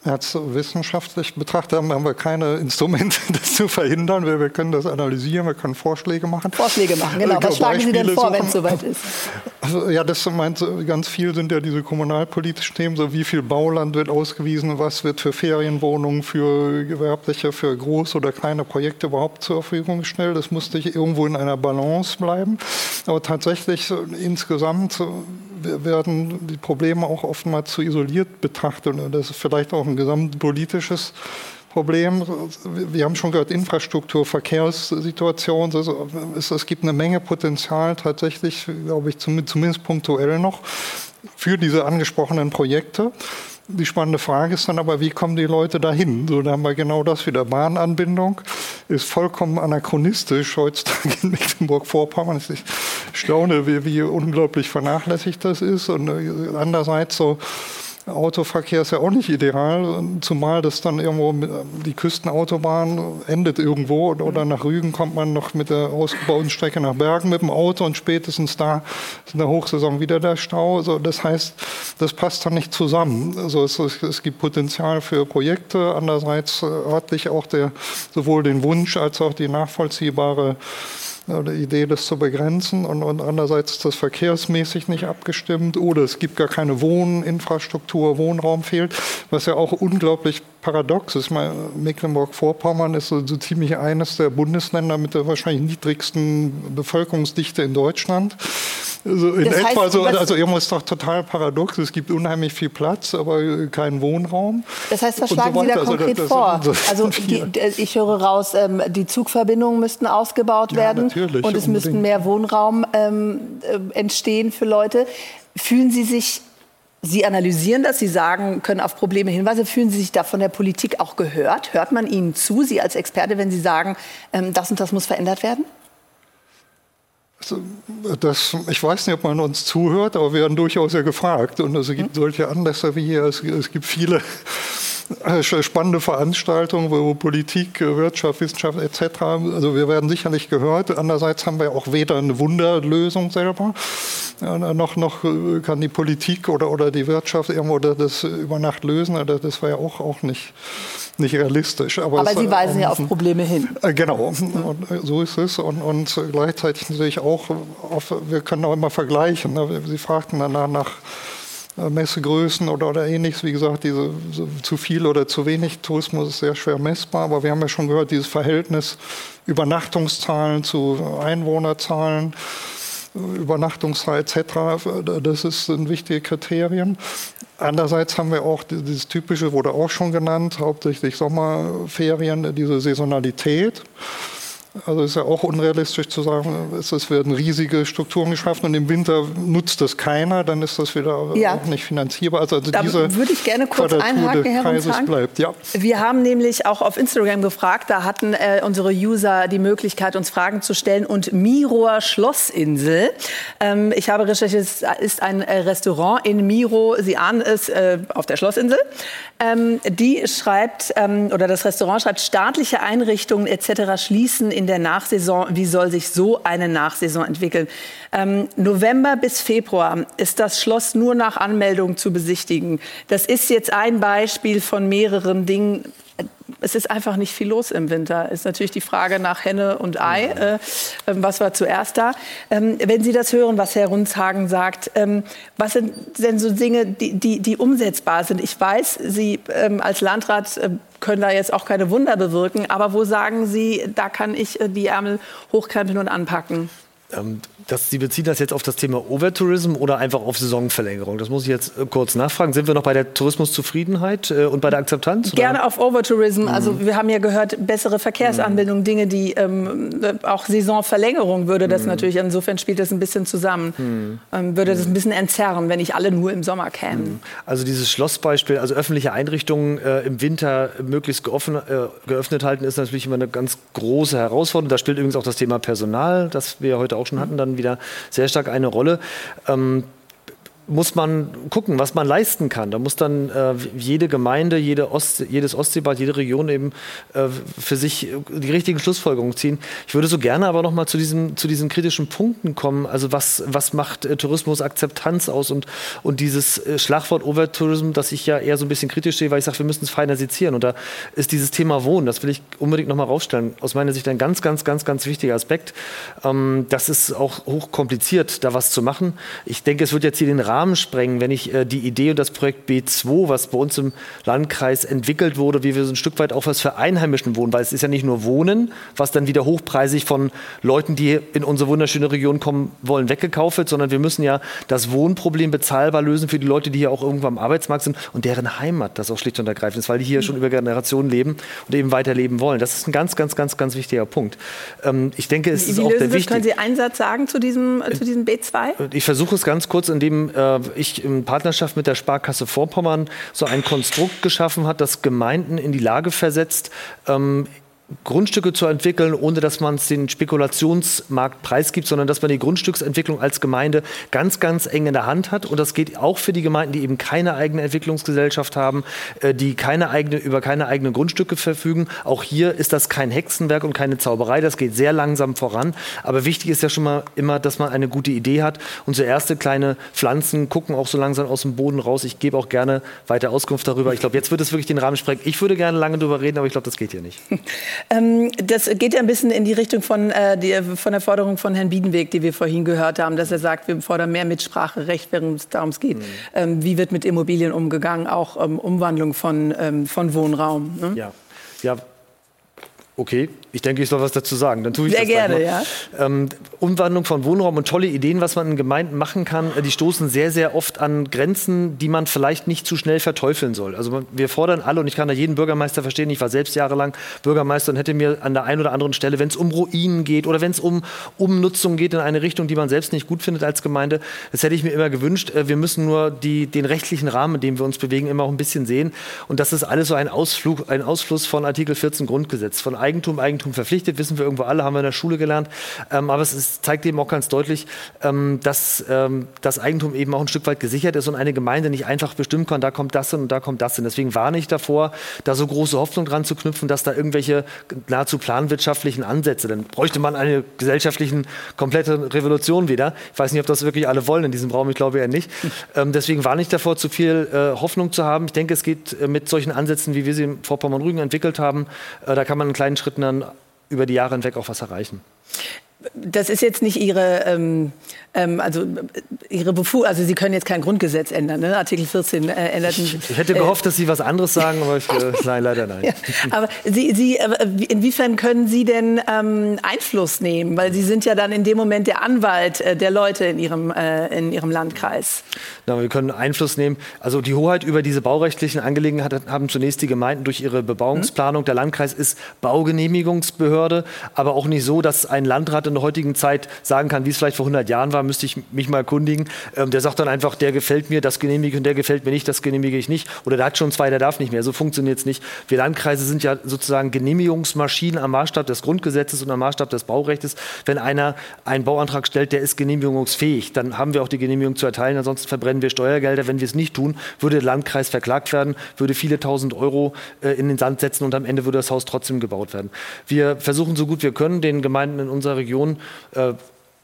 Jetzt wissenschaftlich betrachtet haben wir keine Instrumente, [laughs] das zu verhindern. Wir, wir können das analysieren, wir können Vorschläge machen. Vorschläge machen, genau. Was schlagen Sie denn vor, wenn es soweit ist? Also, ja, das meint ganz viel sind ja diese kommunalpolitischen Themen, so wie viel Bauland wird ausgewiesen, was wird für Ferienwohnungen, für gewerbliche, für große oder kleine Projekte überhaupt zur Verfügung gestellt. Das musste ich irgendwo in einer Balance bleiben. Aber tatsächlich insgesamt werden die Probleme auch oftmals zu isoliert betrachtet. Das ist vielleicht auch ein gesamtpolitisches Problem. Wir haben schon gehört, Infrastruktur, Verkehrssituation. Es gibt eine Menge Potenzial tatsächlich, glaube ich, zumindest punktuell noch für diese angesprochenen Projekte. Die spannende Frage ist dann aber, wie kommen die Leute dahin? So, da haben wir genau das wieder. Bahnanbindung ist vollkommen anachronistisch heutzutage in Mecklenburg-Vorpommern. Ich staune, wie, wie unglaublich vernachlässigt das ist. Und äh, andererseits so Autoverkehr ist ja auch nicht ideal, zumal das dann irgendwo die Küstenautobahn endet irgendwo oder nach Rügen kommt man noch mit der ausgebauten Strecke nach Bergen mit dem Auto und spätestens da ist in der Hochsaison wieder der Stau. Also das heißt, das passt dann nicht zusammen. Also es, es gibt Potenzial für Projekte, andererseits örtlich auch der, sowohl den Wunsch als auch die nachvollziehbare die Idee, das zu begrenzen und, und andererseits ist das verkehrsmäßig nicht abgestimmt oder es gibt gar keine Wohninfrastruktur, Wohnraum fehlt, was ja auch unglaublich paradox ist. Mecklenburg-Vorpommern ist so, so, ziemlich eines der Bundesländer mit der wahrscheinlich niedrigsten Bevölkerungsdichte in Deutschland. Also in das etwa so, also irgendwo ist doch total paradox. Es gibt unheimlich viel Platz, aber keinen Wohnraum. Das heißt, was schlagen so Sie da also konkret also vor? [laughs] Also die, ich höre raus, ähm, die Zugverbindungen müssten ausgebaut ja, werden und es müssten mehr Wohnraum ähm, äh, entstehen für Leute. Fühlen Sie sich Sie analysieren das, Sie sagen, können auf Probleme hinweisen. Fühlen Sie sich da von der Politik auch gehört? Hört man Ihnen zu, Sie als Experte, wenn Sie sagen, ähm, das und das muss verändert werden? Das, ich weiß nicht, ob man uns zuhört, aber wir werden durchaus ja gefragt. Und es gibt hm? solche Anlässe wie hier. Es, es gibt viele spannende Veranstaltungen, wo Politik, äh, Wirtschaft, Wissenschaft etc. Also wir werden sicherlich gehört. Andererseits haben wir auch weder eine Wunderlösung selber, noch, noch äh, kann die Politik oder, oder die Wirtschaft irgendwo das über Nacht lösen. Das war ja auch, auch nicht, nicht realistisch. Aber, Aber Sie weisen ja auf Probleme hin. Genau, und so ist es. Und, und gleichzeitig natürlich auch, auf, wir können auch immer vergleichen. Ne? Sie fragten danach nach äh, Messegrößen oder, oder ähnliches. Wie gesagt, diese, so, zu viel oder zu wenig Tourismus ist sehr schwer messbar. Aber wir haben ja schon gehört, dieses Verhältnis Übernachtungszahlen zu Einwohnerzahlen, Übernachtungszeit etc., das sind wichtige Kriterien. Andererseits haben wir auch dieses typische, wurde auch schon genannt, hauptsächlich Sommerferien, diese Saisonalität. Also ist ja auch unrealistisch zu sagen, es werden riesige Strukturen geschaffen und im Winter nutzt das keiner, dann ist das wieder ja. auch nicht finanzierbar. Also, also da würde ich gerne kurz einhaken, Herr bleibt. Ja. Wir haben nämlich auch auf Instagram gefragt, da hatten äh, unsere User die Möglichkeit, uns Fragen zu stellen und Miroer Schlossinsel. Ähm, ich habe recherchiert, es ist ein äh, Restaurant in Miro, Sie ahnen es, äh, auf der Schlossinsel. Ähm, die schreibt, ähm, oder das Restaurant schreibt, staatliche Einrichtungen etc. schließen in der Nachsaison. Wie soll sich so eine Nachsaison entwickeln? Ähm, November bis Februar ist das Schloss nur nach Anmeldung zu besichtigen. Das ist jetzt ein Beispiel von mehreren Dingen es ist einfach nicht viel los im Winter. Ist natürlich die Frage nach Henne und Ei. Äh, ähm, was war zuerst da? Ähm, wenn Sie das hören, was Herr Runzhagen sagt, ähm, was sind denn so Dinge, die, die, die umsetzbar sind? Ich weiß, Sie ähm, als Landrat äh, können da jetzt auch keine Wunder bewirken. Aber wo sagen Sie, da kann ich äh, die Ärmel hochkrempeln und anpacken? Ähm, das, Sie beziehen das jetzt auf das Thema Overtourism oder einfach auf Saisonverlängerung? Das muss ich jetzt äh, kurz nachfragen. Sind wir noch bei der Tourismuszufriedenheit äh, und bei der Akzeptanz? Oder? Gerne auf Overtourism. Mhm. Also wir haben ja gehört, bessere Verkehrsanbindung, mhm. Dinge, die ähm, auch Saisonverlängerung würde das mhm. natürlich, insofern spielt das ein bisschen zusammen. Mhm. Ähm, würde das ein bisschen entzerren, wenn nicht alle nur im Sommer kämen. Mhm. Also dieses Schlossbeispiel, also öffentliche Einrichtungen äh, im Winter möglichst geoffen, äh, geöffnet halten, ist natürlich immer eine ganz große Herausforderung. Da spielt übrigens auch das Thema Personal, das wir heute auch schon hatten, dann wieder sehr stark eine Rolle. Ähm, muss man gucken, was man leisten kann. Da muss dann äh, jede Gemeinde, jede Ost, jedes Ostseebad, jede Region eben äh, für sich die richtigen Schlussfolgerungen ziehen. Ich würde so gerne aber noch mal zu, diesem, zu diesen kritischen Punkten kommen. Also was, was macht äh, Tourismus Akzeptanz aus und, und dieses äh, Schlagwort Overtourism, das ich ja eher so ein bisschen kritisch sehe, weil ich sage, wir müssen es feiner sezieren. Und da ist dieses Thema Wohnen, das will ich unbedingt noch mal rausstellen, aus meiner Sicht ein ganz, ganz, ganz, ganz wichtiger Aspekt. Ähm, das ist auch hoch kompliziert, da was zu machen. Ich denke, es wird jetzt hier den Rahmen Rahmen sprengen, wenn ich äh, die Idee und das Projekt B2, was bei uns im Landkreis entwickelt wurde, wie wir so ein Stück weit auch was für Einheimischen wohnen, weil es ist ja nicht nur Wohnen, was dann wieder hochpreisig von Leuten, die in unsere wunderschöne Region kommen wollen, weggekauft wird, sondern wir müssen ja das Wohnproblem bezahlbar lösen für die Leute, die hier auch irgendwo am Arbeitsmarkt sind und deren Heimat das auch schlicht und ergreifend ist, weil die hier schon über Generationen leben und eben weiterleben wollen. Das ist ein ganz, ganz, ganz, ganz wichtiger Punkt. Ähm, ich denke, es wie, ist wie auch der Sie, wichtig. Können Sie einen Satz sagen zu diesem, zu diesem B2? Ich versuche es ganz kurz, indem äh, ich in Partnerschaft mit der Sparkasse Vorpommern so ein Konstrukt geschaffen hat, das Gemeinden in die Lage versetzt, ähm, Grundstücke zu entwickeln, ohne dass man es den Spekulationsmarkt preisgibt, sondern dass man die Grundstücksentwicklung als Gemeinde ganz, ganz eng in der Hand hat. Und das geht auch für die Gemeinden, die eben keine eigene Entwicklungsgesellschaft haben, äh, die keine eigene, über keine eigenen Grundstücke verfügen. Auch hier ist das kein Hexenwerk und keine Zauberei. Das geht sehr langsam voran. Aber wichtig ist ja schon mal immer, dass man eine gute Idee hat. Und so erste kleine Pflanzen gucken auch so langsam aus dem Boden raus. Ich gebe auch gerne weiter Auskunft darüber. Ich glaube, jetzt wird es wirklich den Rahmen sprengen. Ich würde gerne lange darüber reden, aber ich glaube, das geht hier nicht. [laughs] Ähm, das geht ja ein bisschen in die Richtung von, äh, die, von der Forderung von Herrn Biedenweg, die wir vorhin gehört haben, dass er sagt, wir fordern mehr Mitspracherecht, während es darum geht, ähm, wie wird mit Immobilien umgegangen, auch ähm, Umwandlung von, ähm, von Wohnraum. Ne? Ja. ja. Okay, ich denke, ich soll was dazu sagen. Dann tue ich Sehr gerne, ja. Ähm, Umwandlung von Wohnraum und tolle Ideen, was man in Gemeinden machen kann, äh, die stoßen sehr, sehr oft an Grenzen, die man vielleicht nicht zu schnell verteufeln soll. Also wir fordern alle, und ich kann da jeden Bürgermeister verstehen, ich war selbst jahrelang Bürgermeister und hätte mir an der einen oder anderen Stelle, wenn es um Ruinen geht oder wenn es um Umnutzung geht in eine Richtung, die man selbst nicht gut findet als Gemeinde, das hätte ich mir immer gewünscht. Äh, Wir müssen nur die, den rechtlichen Rahmen, in dem wir uns bewegen, immer auch ein bisschen sehen. Und das ist alles so ein, Ausflug, ein Ausfluss von Artikel 14 Grundgesetz, von Eigentum, Eigentum verpflichtet, wissen wir irgendwo alle, haben wir in der Schule gelernt. Ähm, aber es ist, zeigt eben auch ganz deutlich, ähm, dass ähm, das Eigentum eben auch ein Stück weit gesichert ist und eine Gemeinde nicht einfach bestimmen kann, da kommt das hin und da kommt das hin. Deswegen warne ich davor, da so große Hoffnung dran zu knüpfen, dass da irgendwelche nahezu planwirtschaftlichen Ansätze, dann bräuchte man eine gesellschaftlichen komplette Revolution wieder. Ich weiß nicht, ob das wirklich alle wollen in diesem Raum, ich glaube eher nicht. [laughs] Ähm, deswegen warne ich davor, zu viel äh, Hoffnung zu haben. Ich denke, es geht äh, mit solchen Ansätzen, wie wir sie in Vorpommern-Rügen entwickelt haben, äh, da kann man in kleinen Schritten dann über die Jahre hinweg auch was erreichen. Das ist jetzt nicht Ihre, ähm, ähm, also äh, Ihre Befug, also Sie können jetzt kein Grundgesetz ändern, ne? Artikel 14 äh, änderten. Ich hätte gehofft, dass Sie was anderes sagen, aber ich, äh, [laughs] nein, leider nein. Ja, aber Sie, Sie, äh, wie- inwiefern können Sie denn ähm, Einfluss nehmen? Weil Sie sind ja dann in dem Moment der Anwalt äh, der Leute in Ihrem, äh, in Ihrem Landkreis. Na, wir können Einfluss nehmen. Also die Hoheit über diese baurechtlichen Angelegenheiten haben zunächst die Gemeinden durch ihre Bebauungsplanung. Der Landkreis ist Baugenehmigungsbehörde, aber auch nicht so, dass ein Landrat in der heutigen Zeit sagen kann, wie es vielleicht vor 100 Jahren war, müsste ich mich mal erkundigen. Ähm, der sagt dann einfach, der gefällt mir, das genehmige ich und der gefällt mir nicht, das genehmige ich nicht. Oder der hat schon zwei, der darf nicht mehr. So funktioniert es nicht. Wir Landkreise sind ja sozusagen Genehmigungsmaschinen am Maßstab des Grundgesetzes und am Maßstab des Baurechts. Wenn einer einen Bauantrag stellt, der ist genehmigungsfähig, dann haben wir auch die Genehmigung zu erteilen. Ansonsten verbrennen wir Steuergelder. Wenn wir es nicht tun, würde der Landkreis verklagt werden, würde viele tausend Euro äh, in den Sand setzen und am Ende würde das Haus trotzdem gebaut werden. Wir versuchen so gut wir können, den Gemeinden in unserer Region äh,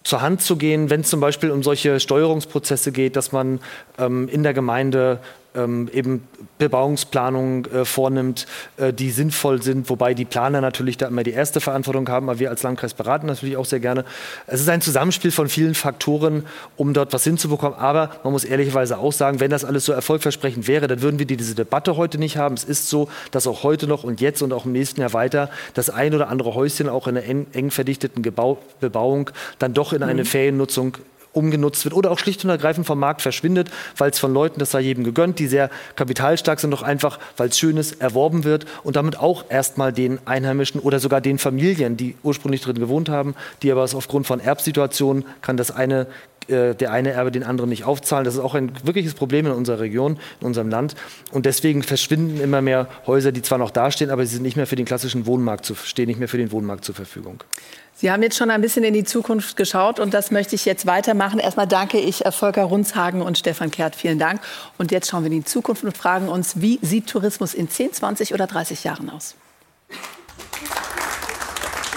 zur Hand zu gehen, wenn es zum Beispiel um solche Steuerungsprozesse geht, dass man ähm, in der Gemeinde ähm, eben Bebauungsplanungen äh, vornimmt, äh, die sinnvoll sind, wobei die Planer natürlich da immer die erste Verantwortung haben, aber wir als Landkreis beraten natürlich auch sehr gerne. Es ist ein Zusammenspiel von vielen Faktoren, um dort was hinzubekommen, aber man muss ehrlicherweise auch sagen, wenn das alles so erfolgversprechend wäre, dann würden wir diese Debatte heute nicht haben. Es ist so, dass auch heute noch und jetzt und auch im nächsten Jahr weiter das ein oder andere Häuschen auch in einer eng, eng verdichteten Gebau Bebauung dann doch in eine Mhm. Feriennutzung umgenutzt wird oder auch schlicht und ergreifend vom Markt verschwindet, weil es von Leuten, das sei jedem gegönnt, die sehr kapitalstark sind, doch einfach, weil es schön ist, erworben wird und damit auch erstmal den Einheimischen oder sogar den Familien, die ursprünglich drin gewohnt haben, die aber aufgrund von Erbsituationen kann das eine äh, der eine Erbe den anderen nicht aufzahlen. Das ist auch ein wirkliches Problem in unserer Region, in unserem Land. Und deswegen verschwinden immer mehr Häuser, die zwar noch dastehen, aber sie sind nicht mehr für den klassischen Wohnmarkt zu, stehen nicht mehr für den Wohnmarkt zur Verfügung. Sie haben jetzt schon ein bisschen in die Zukunft geschaut und das möchte ich jetzt weitermachen. Erstmal danke ich äh, Volker Runzhagen und Stefan Kehrt. Vielen Dank. Und jetzt schauen wir in die Zukunft und fragen uns, wie sieht Tourismus in 10, 20 oder 30 Jahren aus?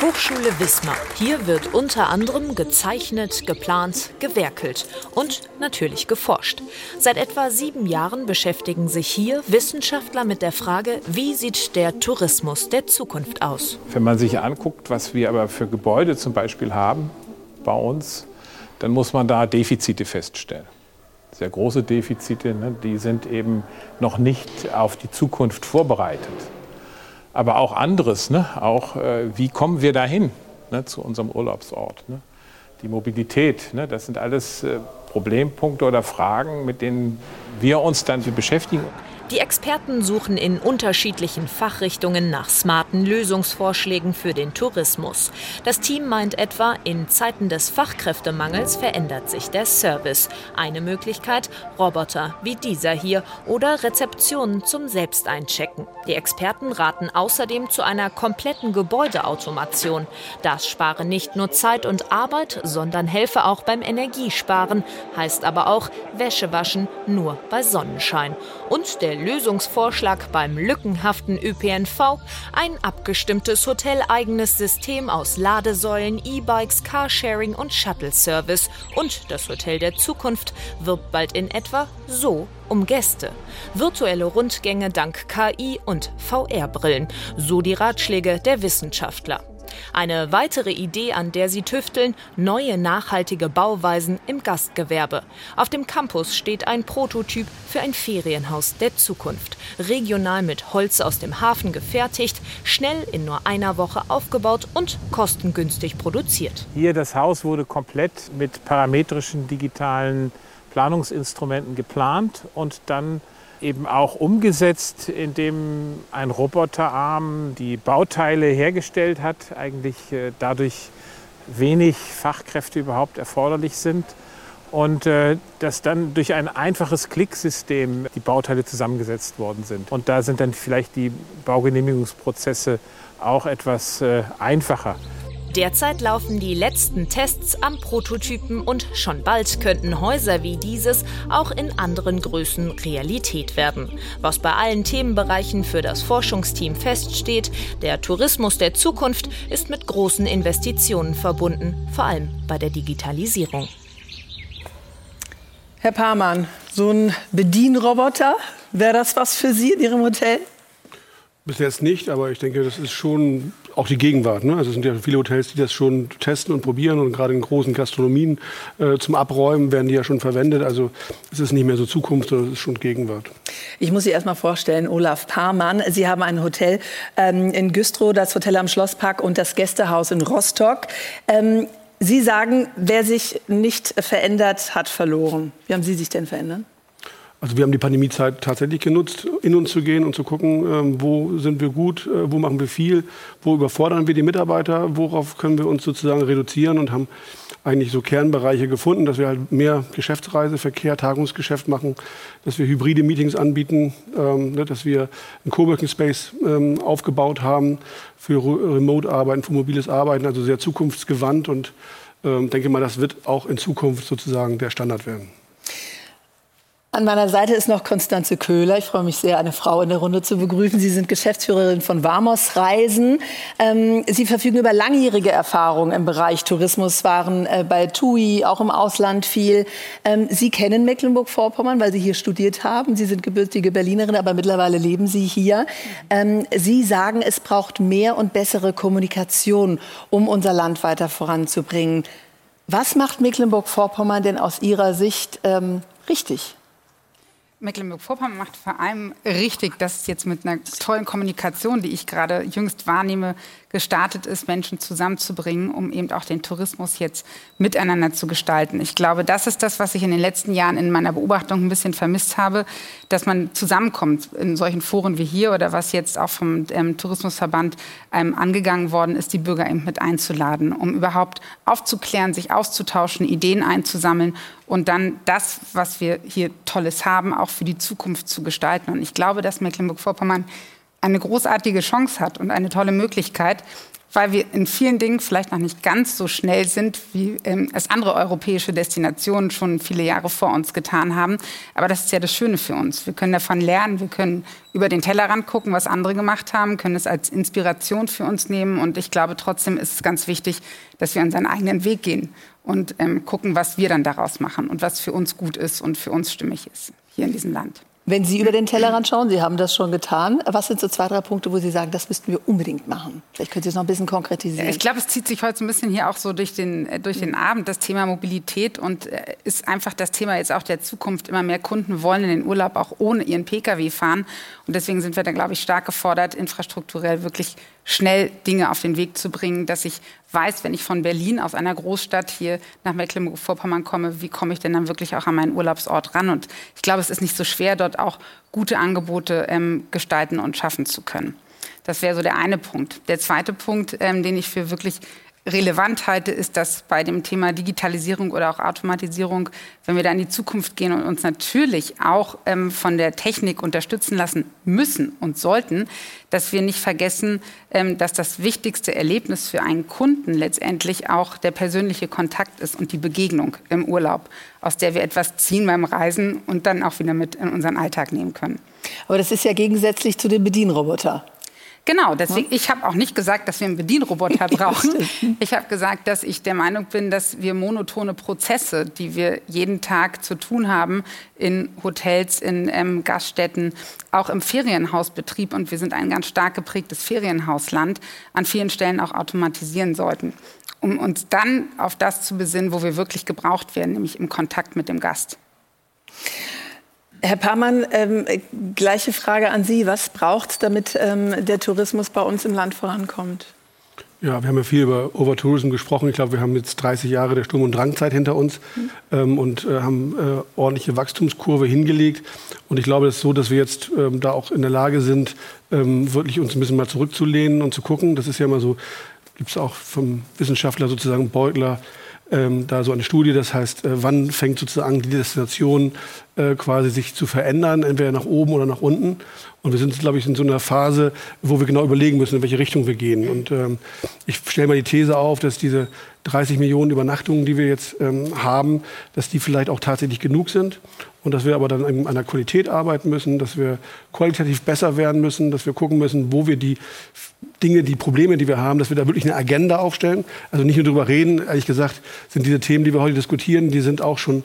Hochschule Wismar. Hier wird unter anderem gezeichnet, geplant, gewerkelt und natürlich geforscht. Seit etwa sieben Jahren beschäftigen sich hier Wissenschaftler mit der Frage, wie sieht der Tourismus der Zukunft aus. Wenn man sich anguckt, was wir aber für Gebäude zum Beispiel haben bei uns, dann muss man da Defizite feststellen. Sehr große Defizite, ne? die sind eben noch nicht auf die Zukunft vorbereitet aber auch anderes. Ne? Auch äh, wie kommen wir dahin ne, zu unserem Urlaubsort? Ne? Die Mobilität, ne? das sind alles äh, Problempunkte oder Fragen, mit denen wir uns dann beschäftigen. Die Experten suchen in unterschiedlichen Fachrichtungen nach smarten Lösungsvorschlägen für den Tourismus. Das Team meint etwa, in Zeiten des Fachkräftemangels verändert sich der Service. Eine Möglichkeit, Roboter wie dieser hier oder Rezeptionen zum Selbsteinchecken. Die Experten raten außerdem zu einer kompletten Gebäudeautomation. Das spare nicht nur Zeit und Arbeit, sondern helfe auch beim Energiesparen, heißt aber auch Wäsche waschen nur bei Sonnenschein. Und der Lösungsvorschlag beim lückenhaften ÖPNV ein abgestimmtes hoteleigenes System aus Ladesäulen, E-Bikes, Carsharing und Shuttle-Service. Und das Hotel der Zukunft wirbt bald in etwa so um Gäste. Virtuelle Rundgänge dank KI und VR-Brillen. So die Ratschläge der Wissenschaftler. Eine weitere Idee, an der sie tüfteln, neue nachhaltige Bauweisen im Gastgewerbe. Auf dem Campus steht ein Prototyp für ein Ferienhaus der Zukunft. Regional mit Holz aus dem Hafen gefertigt, schnell in nur einer Woche aufgebaut und kostengünstig produziert. Hier das Haus wurde komplett mit parametrischen digitalen Planungsinstrumenten geplant und dann eben auch umgesetzt, indem ein Roboterarm die Bauteile hergestellt hat, eigentlich äh, dadurch wenig Fachkräfte überhaupt erforderlich sind und äh, dass dann durch ein einfaches Klicksystem die Bauteile zusammengesetzt worden sind. Und da sind dann vielleicht die Baugenehmigungsprozesse auch etwas äh, einfacher. Derzeit laufen die letzten Tests am Prototypen und schon bald könnten Häuser wie dieses auch in anderen Größen Realität werden. Was bei allen Themenbereichen für das Forschungsteam feststeht, der Tourismus der Zukunft ist mit großen Investitionen verbunden, vor allem bei der Digitalisierung. Herr Pamann, so ein Bedienroboter, wäre das was für Sie in Ihrem Hotel? Bis jetzt nicht, aber ich denke, das ist schon auch die Gegenwart. Ne? Also es sind ja viele Hotels, die das schon testen und probieren und gerade in großen Gastronomien äh, zum Abräumen werden die ja schon verwendet. Also es ist nicht mehr so Zukunft, sondern es ist schon Gegenwart. Ich muss Sie erst mal vorstellen, Olaf Parmann. Sie haben ein Hotel ähm, in Güstrow, das Hotel am Schlosspark und das Gästehaus in Rostock. Ähm, Sie sagen, wer sich nicht verändert, hat verloren. Wie haben Sie sich denn verändert? Also wir haben die Pandemiezeit tatsächlich genutzt, in uns zu gehen und zu gucken, ähm, wo sind wir gut, äh, wo machen wir viel, wo überfordern wir die Mitarbeiter, worauf können wir uns sozusagen reduzieren und haben eigentlich so Kernbereiche gefunden, dass wir halt mehr Geschäftsreiseverkehr, Tagungsgeschäft machen, dass wir hybride Meetings anbieten, ähm, ne, dass wir einen Coworking Space ähm, aufgebaut haben für Remote-Arbeiten, für mobiles Arbeiten, also sehr zukunftsgewandt und denke mal, das wird auch in Zukunft sozusagen der Standard werden. An meiner Seite ist noch Konstanze Köhler. Ich freue mich sehr, eine Frau in der Runde zu begrüßen. Sie sind Geschäftsführerin von Vamos Reisen. Ähm, Sie verfügen über langjährige Erfahrung im Bereich Tourismus, waren äh, bei TUI, auch im Ausland viel. Ähm, Sie kennen Mecklenburg-Vorpommern, weil Sie hier studiert haben. Sie sind gebürtige Berlinerin, aber mittlerweile leben Sie hier. Ähm, Sie sagen, es braucht mehr und bessere Kommunikation, um unser Land weiter voranzubringen. Was macht Mecklenburg-Vorpommern denn aus Ihrer Sicht ähm, richtig? Mecklenburg-Vorpommern macht vor allem richtig, dass es jetzt mit einer tollen Kommunikation, die ich gerade jüngst wahrnehme, gestartet ist, Menschen zusammenzubringen, um eben auch den Tourismus jetzt miteinander zu gestalten. Ich glaube, das ist das, was ich in den letzten Jahren in meiner Beobachtung ein bisschen vermisst habe, dass man zusammenkommt in solchen Foren wie hier oder was jetzt auch vom ähm, Tourismusverband ähm, angegangen worden ist, die Bürger eben mit einzuladen, um überhaupt aufzuklären, sich auszutauschen, Ideen einzusammeln und dann das, was wir hier Tolles haben, auch für die Zukunft zu gestalten. Und ich glaube, dass Mecklenburg-Vorpommern eine großartige Chance hat und eine tolle Möglichkeit, weil wir in vielen Dingen vielleicht noch nicht ganz so schnell sind, wie ähm, es andere europäische Destinationen schon viele Jahre vor uns getan haben. Aber das ist ja das Schöne für uns. Wir können davon lernen, wir können über den Tellerrand gucken, was andere gemacht haben, können es als Inspiration für uns nehmen. Und ich glaube, trotzdem ist es ganz wichtig, dass wir unseren eigenen Weg gehen und ähm, gucken, was wir dann daraus machen und was für uns gut ist und für uns stimmig ist hier in diesem Land. Wenn Sie über den Tellerrand schauen, Sie haben das schon getan. Was sind so zwei, drei Punkte, wo Sie sagen, das müssten wir unbedingt machen? Vielleicht können Sie es noch ein bisschen konkretisieren. Ich glaube, es zieht sich heute so ein bisschen hier auch so durch den, äh, durch den Abend, das Thema Mobilität und äh, ist einfach das Thema jetzt auch der Zukunft. Immer mehr Kunden wollen in den Urlaub auch ohne ihren Pkw fahren. Und deswegen sind wir da, glaube ich, stark gefordert, infrastrukturell wirklich schnell Dinge auf den Weg zu bringen, dass ich weiß, wenn ich von Berlin aus einer Großstadt hier nach Mecklenburg-Vorpommern komme, wie komme ich denn dann wirklich auch an meinen Urlaubsort ran? Und ich glaube, es ist nicht so schwer, dort auch gute Angebote ähm, gestalten und schaffen zu können. Das wäre so der eine Punkt. Der zweite Punkt, ähm, den ich für wirklich relevant halte, ist, dass bei dem Thema Digitalisierung oder auch Automatisierung, wenn wir da in die Zukunft gehen und uns natürlich auch ähm, von der Technik unterstützen lassen müssen und sollten, dass wir nicht vergessen, ähm, dass das wichtigste Erlebnis für einen Kunden letztendlich auch der persönliche Kontakt ist und die Begegnung im Urlaub, aus der wir etwas ziehen beim Reisen und dann auch wieder mit in unseren Alltag nehmen können. Aber das ist ja gegensätzlich zu dem Bedienroboter. Genau, deswegen, ich habe auch nicht gesagt, dass wir einen Bedienroboter [laughs] brauchen. Ich habe gesagt, dass ich der Meinung bin, dass wir monotone Prozesse, die wir jeden Tag zu tun haben, in Hotels, in ähm, Gaststätten, auch im Ferienhausbetrieb, und wir sind ein ganz stark geprägtes Ferienhausland, an vielen Stellen auch automatisieren sollten, um uns dann auf das zu besinnen, wo wir wirklich gebraucht werden, nämlich im Kontakt mit dem Gast. Herr Parmann, ähm, gleiche Frage an Sie. Was braucht es, damit ähm, der Tourismus bei uns im Land vorankommt? Ja, wir haben ja viel über Overtourism gesprochen. Ich glaube, wir haben jetzt 30 Jahre der Sturm- und Drangzeit hinter uns mhm. ähm, und äh, haben äh, ordentliche Wachstumskurve hingelegt. Und ich glaube, es ist so, dass wir jetzt ähm, da auch in der Lage sind, ähm, wirklich uns ein bisschen mal zurückzulehnen und zu gucken. Das ist ja immer so, gibt es auch vom Wissenschaftler sozusagen Beutler, ähm, da so eine Studie, das heißt, äh, wann fängt sozusagen die Destination äh, quasi sich zu verändern, entweder nach oben oder nach unten. Und wir sind, glaube ich, in so einer Phase, wo wir genau überlegen müssen, in welche Richtung wir gehen. Und ähm, ich stelle mal die These auf, dass diese 30 Millionen Übernachtungen, die wir jetzt ähm, haben, dass die vielleicht auch tatsächlich genug sind und dass wir aber dann an der Qualität arbeiten müssen, dass wir qualitativ besser werden müssen, dass wir gucken müssen, wo wir die Dinge, die Probleme, die wir haben, dass wir da wirklich eine Agenda aufstellen. Also nicht nur darüber reden, ehrlich gesagt, sind diese Themen, die wir heute diskutieren, die sind auch schon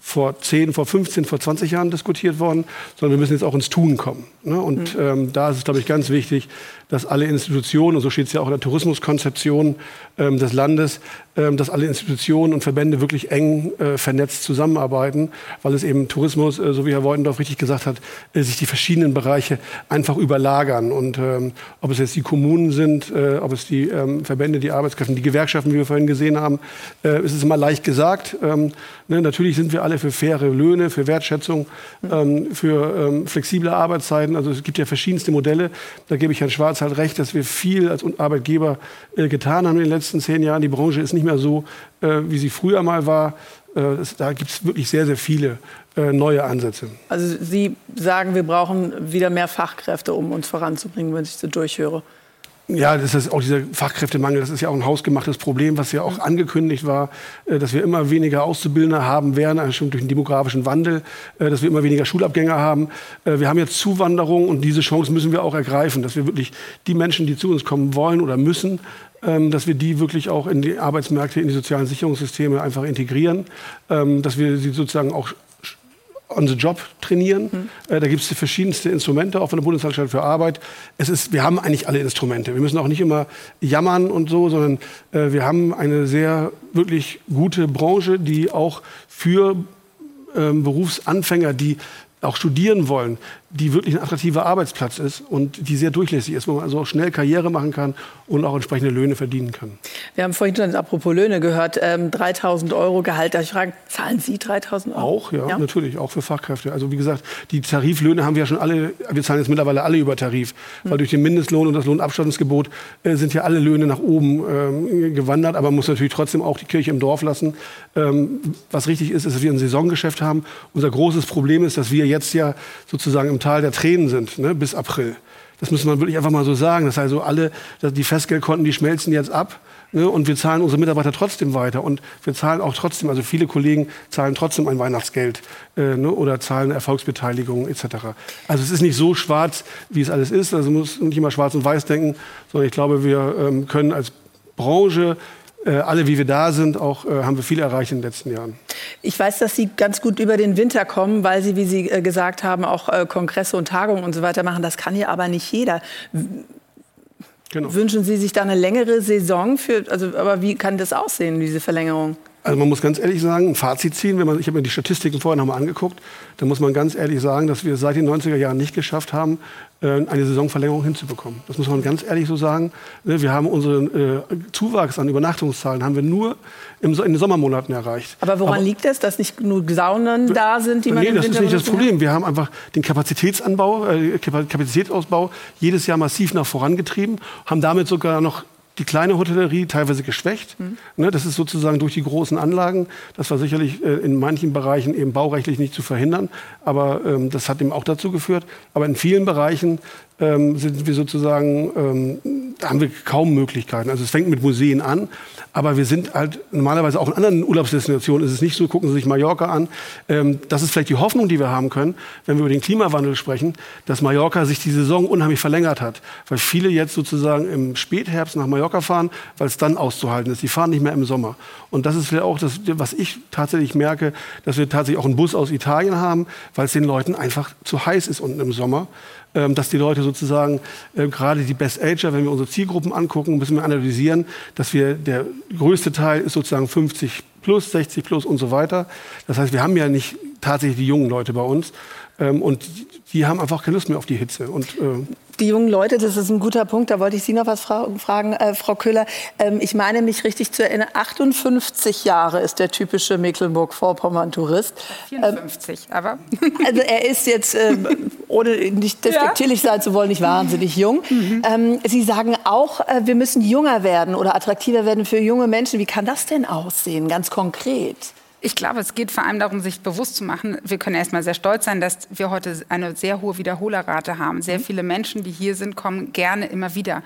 vor 10, vor 15, vor 20 Jahren diskutiert worden, sondern wir müssen jetzt auch ins Tun kommen. Ne? Und mhm. ähm, da ist es, glaube ich, ganz wichtig, dass alle Institutionen, und so steht es ja auch in der Tourismuskonzeption ähm, des Landes, ähm, dass alle Institutionen und Verbände wirklich eng äh, vernetzt zusammenarbeiten, weil es eben Tourismus, äh, so wie Herr Woidendorf richtig gesagt hat, äh, sich die verschiedenen Bereiche einfach überlagern. Und ähm, ob es jetzt die Kommunen sind, äh, ob es die ähm, Verbände, die Arbeitskräfte, die Gewerkschaften, wie wir vorhin gesehen haben, äh, ist es immer leicht gesagt. Ähm, ne, natürlich sind wir alle für faire Löhne, für Wertschätzung, ähm, für flexible Arbeitszeiten. Also es gibt ja verschiedenste Modelle. Da gebe ich Herrn Schwarz halt recht, dass wir viel als Arbeitgeber äh, getan haben in den letzten zehn Jahren. Die Branche ist nicht mehr so, äh, wie sie früher mal war. Äh, das, da gibt es wirklich sehr, sehr viele äh, neue Ansätze. Also Sie sagen, wir brauchen wieder mehr Fachkräfte, um uns voranzubringen, wenn ich so durchhöre. Ja, das ist auch dieser Fachkräftemangel. Das ist ja auch ein hausgemachtes Problem, was ja auch angekündigt war, äh, dass wir immer weniger Auszubildende haben werden, also schon durch den demografischen Wandel, äh, dass wir immer weniger Schulabgänger haben. Äh, wir haben jetzt Zuwanderung und diese Chance müssen wir auch ergreifen, dass wir wirklich die Menschen, die zu uns kommen wollen oder müssen, ähm, dass wir die wirklich auch in die Arbeitsmärkte, in die sozialen Sicherungssysteme einfach integrieren, ähm, dass wir sie sozusagen auch on the job trainieren. Mhm. Äh, da gibt es verschiedenste Instrumente, auch von der Bundesanstalt für Arbeit. Es ist, wir haben eigentlich alle Instrumente. Wir müssen auch nicht immer jammern und so, sondern äh, wir haben eine sehr wirklich gute Branche, die auch für ähm, Berufsanfänger, die auch studieren wollen, die wirklich ein attraktiver Arbeitsplatz ist und die sehr durchlässig ist, wo man also auch schnell Karriere machen kann und auch entsprechende Löhne verdienen kann. Wir haben vorhin schon apropos Löhne gehört, ähm, 3.000 Euro Gehalt. Darf ich fragen, zahlen Sie 3.000 Euro? Auch, ja, ja, natürlich, auch für Fachkräfte. Also wie gesagt, die Tariflöhne haben wir ja schon alle, wir zahlen jetzt mittlerweile alle über Tarif, mhm. weil durch den Mindestlohn und das Lohnabstattungsgebot äh, sind ja alle Löhne nach oben ähm, gewandert, aber man muss natürlich trotzdem auch die Kirche im Dorf lassen. Ähm, was richtig ist, ist, dass wir ein Saisongeschäft haben. Unser großes Problem ist, dass wir jetzt ja sozusagen im Tal der Tränen sind, ne, bis April. Das muss man wirklich einfach mal so sagen. Das heißt also alle, die Festgeldkonten, die schmelzen jetzt ab. Ne, und wir zahlen unsere Mitarbeiter trotzdem weiter. Und wir zahlen auch trotzdem, also viele Kollegen zahlen trotzdem ein Weihnachtsgeld äh, ne, oder zahlen Erfolgsbeteiligung etc. Also es ist nicht so schwarz, wie es alles ist. Also man muss nicht immer schwarz und weiß denken, sondern ich glaube, wir ähm, können als Branche alle, wie wir da sind, auch äh, haben wir viel erreicht in den letzten Jahren. Ich weiß, dass Sie ganz gut über den Winter kommen, weil Sie, wie Sie äh, gesagt haben, auch äh, Kongresse und Tagungen und so weiter machen. Das kann hier aber nicht jeder. Genau. Wünschen Sie sich da eine längere Saison für? Also, aber wie kann das aussehen, diese Verlängerung? Also man muss ganz ehrlich sagen, ein Fazit ziehen, wenn man, ich habe mir die Statistiken vorher noch mal angeguckt, da muss man ganz ehrlich sagen, dass wir seit den 90er Jahren nicht geschafft haben, äh, eine Saisonverlängerung hinzubekommen. Das muss man ganz ehrlich so sagen. Ne, wir haben unseren äh, Zuwachs an Übernachtungszahlen haben wir nur in den Sommermonaten erreicht. Aber woran Aber, liegt das, dass nicht nur Saunen da sind, die man Nee, das ist nicht das Problem. Wir haben einfach den Kapazitätsanbau, äh, Kapazitätsausbau jedes Jahr massiv nach vorangetrieben, haben damit sogar noch die kleine Hotellerie teilweise geschwächt. Mhm. Ne, das ist sozusagen durch die großen Anlagen. Das war sicherlich äh, in manchen Bereichen eben baurechtlich nicht zu verhindern. Aber ähm, das hat eben auch dazu geführt. Aber in vielen Bereichen ähm, sind wir sozusagen, ähm, da haben wir kaum Möglichkeiten. Also es fängt mit Museen an, aber wir sind halt normalerweise auch in anderen Urlaubsdestinationen. ist Es nicht so, gucken Sie sich Mallorca an. Ähm, das ist vielleicht die Hoffnung, die wir haben können, wenn wir über den Klimawandel sprechen, dass Mallorca sich die Saison unheimlich verlängert hat. Weil viele jetzt sozusagen im Spätherbst nach Mallorca fahren, weil es dann auszuhalten ist. Die fahren nicht mehr im Sommer. Und das ist vielleicht auch das, was ich tatsächlich merke, dass wir tatsächlich auch einen Bus aus Italien haben, weil es den Leuten einfach zu heiß ist unten im Sommer. Ähm, dass die Leute sozusagen, äh, gerade die Best Ager, wenn wir unsere Zielgruppen angucken, müssen wir analysieren, dass wir, der größte Teil ist sozusagen 50 plus, 60 plus und so weiter. Das heißt, wir haben ja nicht tatsächlich die jungen Leute bei uns. Ähm, und die haben einfach keine Lust mehr auf die Hitze. Und, äh die jungen Leute, das ist ein guter Punkt, da wollte ich Sie noch was fra fragen, äh, Frau Köhler. Ähm, ich meine mich richtig zu erinnern, 58 Jahre ist der typische Mecklenburg-Vorpommern-Tourist. 54, ähm, aber... Also er ist jetzt, ähm, ohne nicht despektierlich ja. sein zu wollen, nicht wahnsinnig jung. Mhm. Ähm, Sie sagen auch, äh, wir müssen jünger werden oder attraktiver werden für junge Menschen. Wie kann das denn aussehen, ganz konkret? Ich glaube, es geht vor allem darum, sich bewusst zu machen. Wir können erstmal sehr stolz sein, dass wir heute eine sehr hohe Wiederholerrate haben. Sehr mhm. viele Menschen, die hier sind, kommen gerne immer wieder.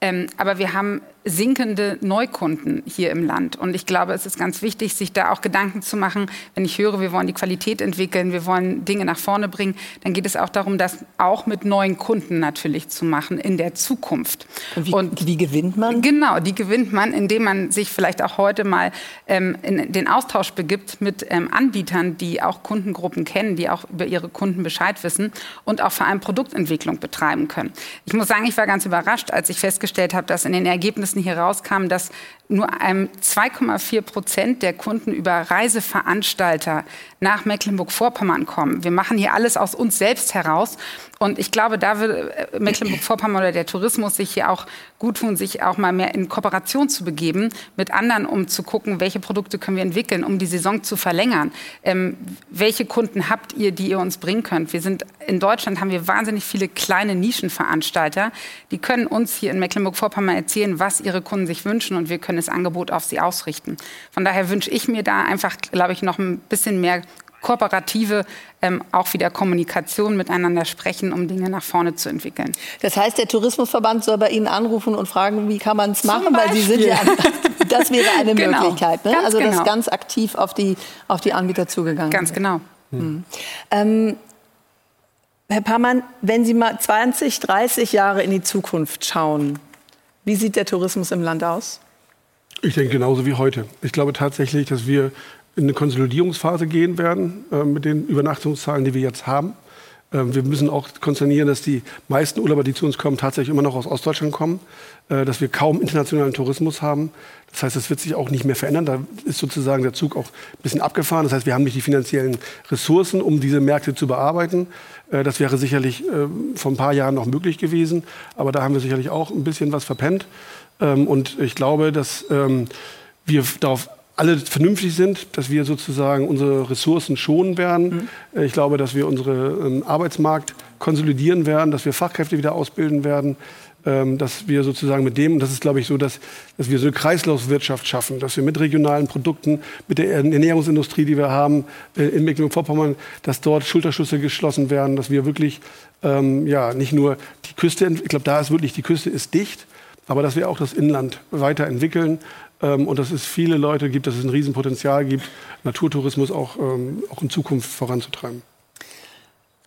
Ähm, aber wir haben sinkende Neukunden hier im Land. Und ich glaube, es ist ganz wichtig, sich da auch Gedanken zu machen. Wenn ich höre, wir wollen die Qualität entwickeln, wir wollen Dinge nach vorne bringen, dann geht es auch darum, das auch mit neuen Kunden natürlich zu machen in der Zukunft. Und wie, Und wie gewinnt man? Genau, die gewinnt man, indem man sich vielleicht auch heute mal ähm, in den Austausch begibt mit ähm, Anbietern, die auch Kundengruppen kennen, die auch über ihre Kunden Bescheid wissen und auch vor allem Produktentwicklung betreiben können. Ich muss sagen, ich war ganz überrascht, als ich festgestellt habe, dass in den Ergebnissen Ergebnissen hier rauskam, dass nur 2,4 Prozent der Kunden über Reiseveranstalter nach Mecklenburg-Vorpommern kommen. Wir machen hier alles aus uns selbst heraus. Und ich glaube, da würde äh, Mecklenburg-Vorpommern oder der Tourismus sich hier auch gut tun, sich auch mal mehr in Kooperation zu begeben mit anderen, um zu gucken, welche Produkte können wir entwickeln, um die Saison zu verlängern. Ähm, welche Kunden habt ihr, die ihr uns bringen könnt? Wir sind in Deutschland haben wir wahnsinnig viele kleine Nischenveranstalter, die können uns hier in Mecklenburg-Vorpommern erzählen, was ihre Kunden sich wünschen und wir können das Angebot auf sie ausrichten. Von daher wünsche ich mir da einfach, glaube ich, noch ein bisschen mehr kooperative, ähm, auch wieder Kommunikation miteinander sprechen, um Dinge nach vorne zu entwickeln. Das heißt, der Tourismusverband soll bei Ihnen anrufen und fragen, wie kann man es machen, weil Sie sind ja, [laughs] das wäre eine genau. Möglichkeit. Ne? Also genau. das ganz aktiv auf die, auf die Anbieter zugegangen. Ganz genau. Hm. Ähm, Herr Parmann, wenn Sie mal 20, 30 Jahre in die Zukunft schauen, wie sieht der Tourismus im Land aus? Ich denke genauso wie heute. Ich glaube tatsächlich, dass wir in eine Konsolidierungsphase gehen werden äh, mit den Übernachtungszahlen, die wir jetzt haben. Ähm, wir müssen auch konsternieren, dass die meisten Urlauber, die zu uns kommen, tatsächlich immer noch aus Ostdeutschland kommen, äh, dass wir kaum internationalen Tourismus haben. Das heißt, das wird sich auch nicht mehr verändern. Da ist sozusagen der Zug auch ein bisschen abgefahren. Das heißt, wir haben nicht die finanziellen Ressourcen, um diese Märkte zu bearbeiten. Äh, das wäre sicherlich äh, vor ein paar Jahren noch möglich gewesen. Aber da haben wir sicherlich auch ein bisschen was verpennt. Ähm, und ich glaube, dass ähm, wir darauf alle vernünftig sind, dass wir sozusagen unsere Ressourcen schonen werden. Mhm. Ich glaube, dass wir unseren ähm, Arbeitsmarkt konsolidieren werden, dass wir Fachkräfte wieder ausbilden werden, ähm, dass wir sozusagen mit dem, und das ist glaube ich so, dass, dass wir so eine Kreislaufwirtschaft schaffen, dass wir mit regionalen Produkten, mit der Ernährungsindustrie, die wir haben äh, in Mecklenburg-Vorpommern, dass dort Schulterschlüsse geschlossen werden, dass wir wirklich ähm, ja, nicht nur die Küste, ich glaube, da ist wirklich, die Küste ist dicht, aber dass wir auch das Inland weiterentwickeln ähm, und dass es viele Leute gibt, dass es ein Riesenpotenzial gibt, Naturtourismus auch, ähm, auch in Zukunft voranzutreiben.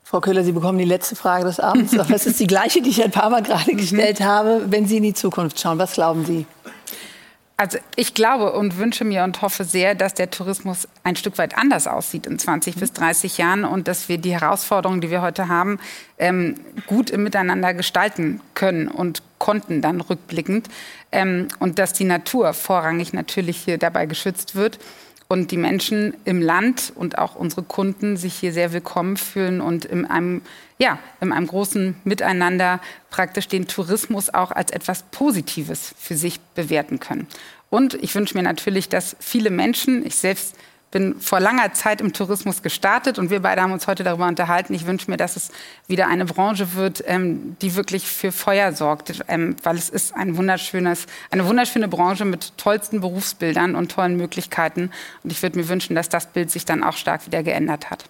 Frau Köhler, Sie bekommen die letzte Frage des Abends. [laughs] Das ist die gleiche, die ich Herrn Palmer gerade mhm. gestellt habe. Wenn Sie in die Zukunft schauen, was glauben Sie? Also ich glaube und wünsche mir und hoffe sehr, dass der Tourismus ein Stück weit anders aussieht in 20 mhm. bis 30 Jahren und dass wir die Herausforderungen, die wir heute haben, ähm, gut im Miteinander gestalten können und konnten dann rückblickend. Ähm, und dass die Natur vorrangig natürlich hier dabei geschützt wird und die Menschen im Land und auch unsere Kunden sich hier sehr willkommen fühlen und in einem, ja, in einem großen Miteinander praktisch den Tourismus auch als etwas Positives für sich bewerten können. Und ich wünsche mir natürlich, dass viele Menschen, ich selbst bin vor langer Zeit im Tourismus gestartet und wir beide haben uns heute darüber unterhalten. Ich wünsche mir, dass es wieder eine Branche wird, ähm, die wirklich für Feuer sorgt, ähm, weil es ist ein wunderschönes, eine wunderschöne Branche mit tollsten Berufsbildern und tollen Möglichkeiten. Und ich würde mir wünschen, dass das Bild sich dann auch stark wieder geändert hat.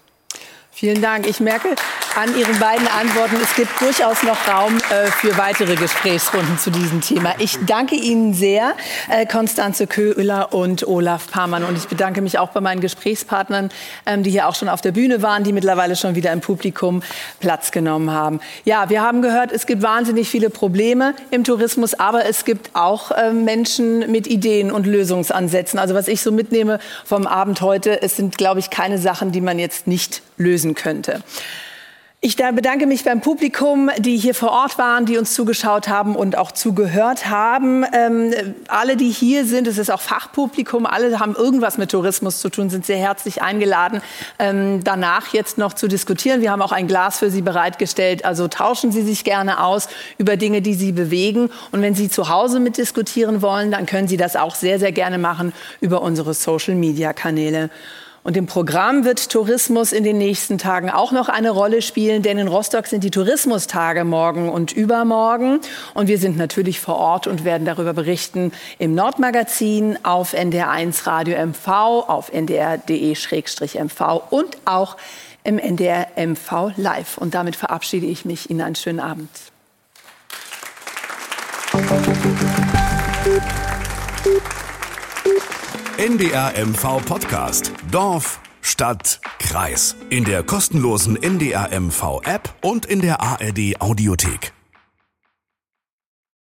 Vielen Dank. Ich merke an Ihren beiden Antworten, es gibt durchaus noch Raum äh, für weitere Gesprächsrunden zu diesem Thema. Ich danke Ihnen sehr, äh, Konstanze Köhler und Olaf Parmann. Und ich bedanke mich auch bei meinen Gesprächspartnern, ähm, die hier auch schon auf der Bühne waren, die mittlerweile schon wieder im Publikum Platz genommen haben. Ja, wir haben gehört, es gibt wahnsinnig viele Probleme im Tourismus, aber es gibt auch äh, Menschen mit Ideen und Lösungsansätzen. Also was ich so mitnehme vom Abend heute, es sind, glaube ich, keine Sachen, die man jetzt nicht lösen könnte. Ich bedanke mich beim Publikum, die hier vor Ort waren, die uns zugeschaut haben und auch zugehört haben. Ähm, alle, die hier sind, es ist auch Fachpublikum, alle haben irgendwas mit Tourismus zu tun, sind sehr herzlich eingeladen, ähm, danach jetzt noch zu diskutieren. Wir haben auch ein Glas für Sie bereitgestellt. Also tauschen Sie sich gerne aus über Dinge, die Sie bewegen. Und wenn Sie zu Hause mitdiskutieren wollen, dann können Sie das auch sehr, sehr gerne machen über unsere Social-Media-Kanäle. Und im Programm wird Tourismus in den nächsten Tagen auch noch eine Rolle spielen, denn in Rostock sind die Tourismustage morgen und übermorgen. Und wir sind natürlich vor Ort und werden darüber berichten im Nordmagazin, auf NDR1 Radio MV, auf ndr.de-mv und auch im NDR MV Live. Und damit verabschiede ich mich. Ihnen einen schönen Abend. NDR MV Podcast. Dorf, Stadt, Kreis. In der kostenlosen NDR MV App und in der ARD Audiothek.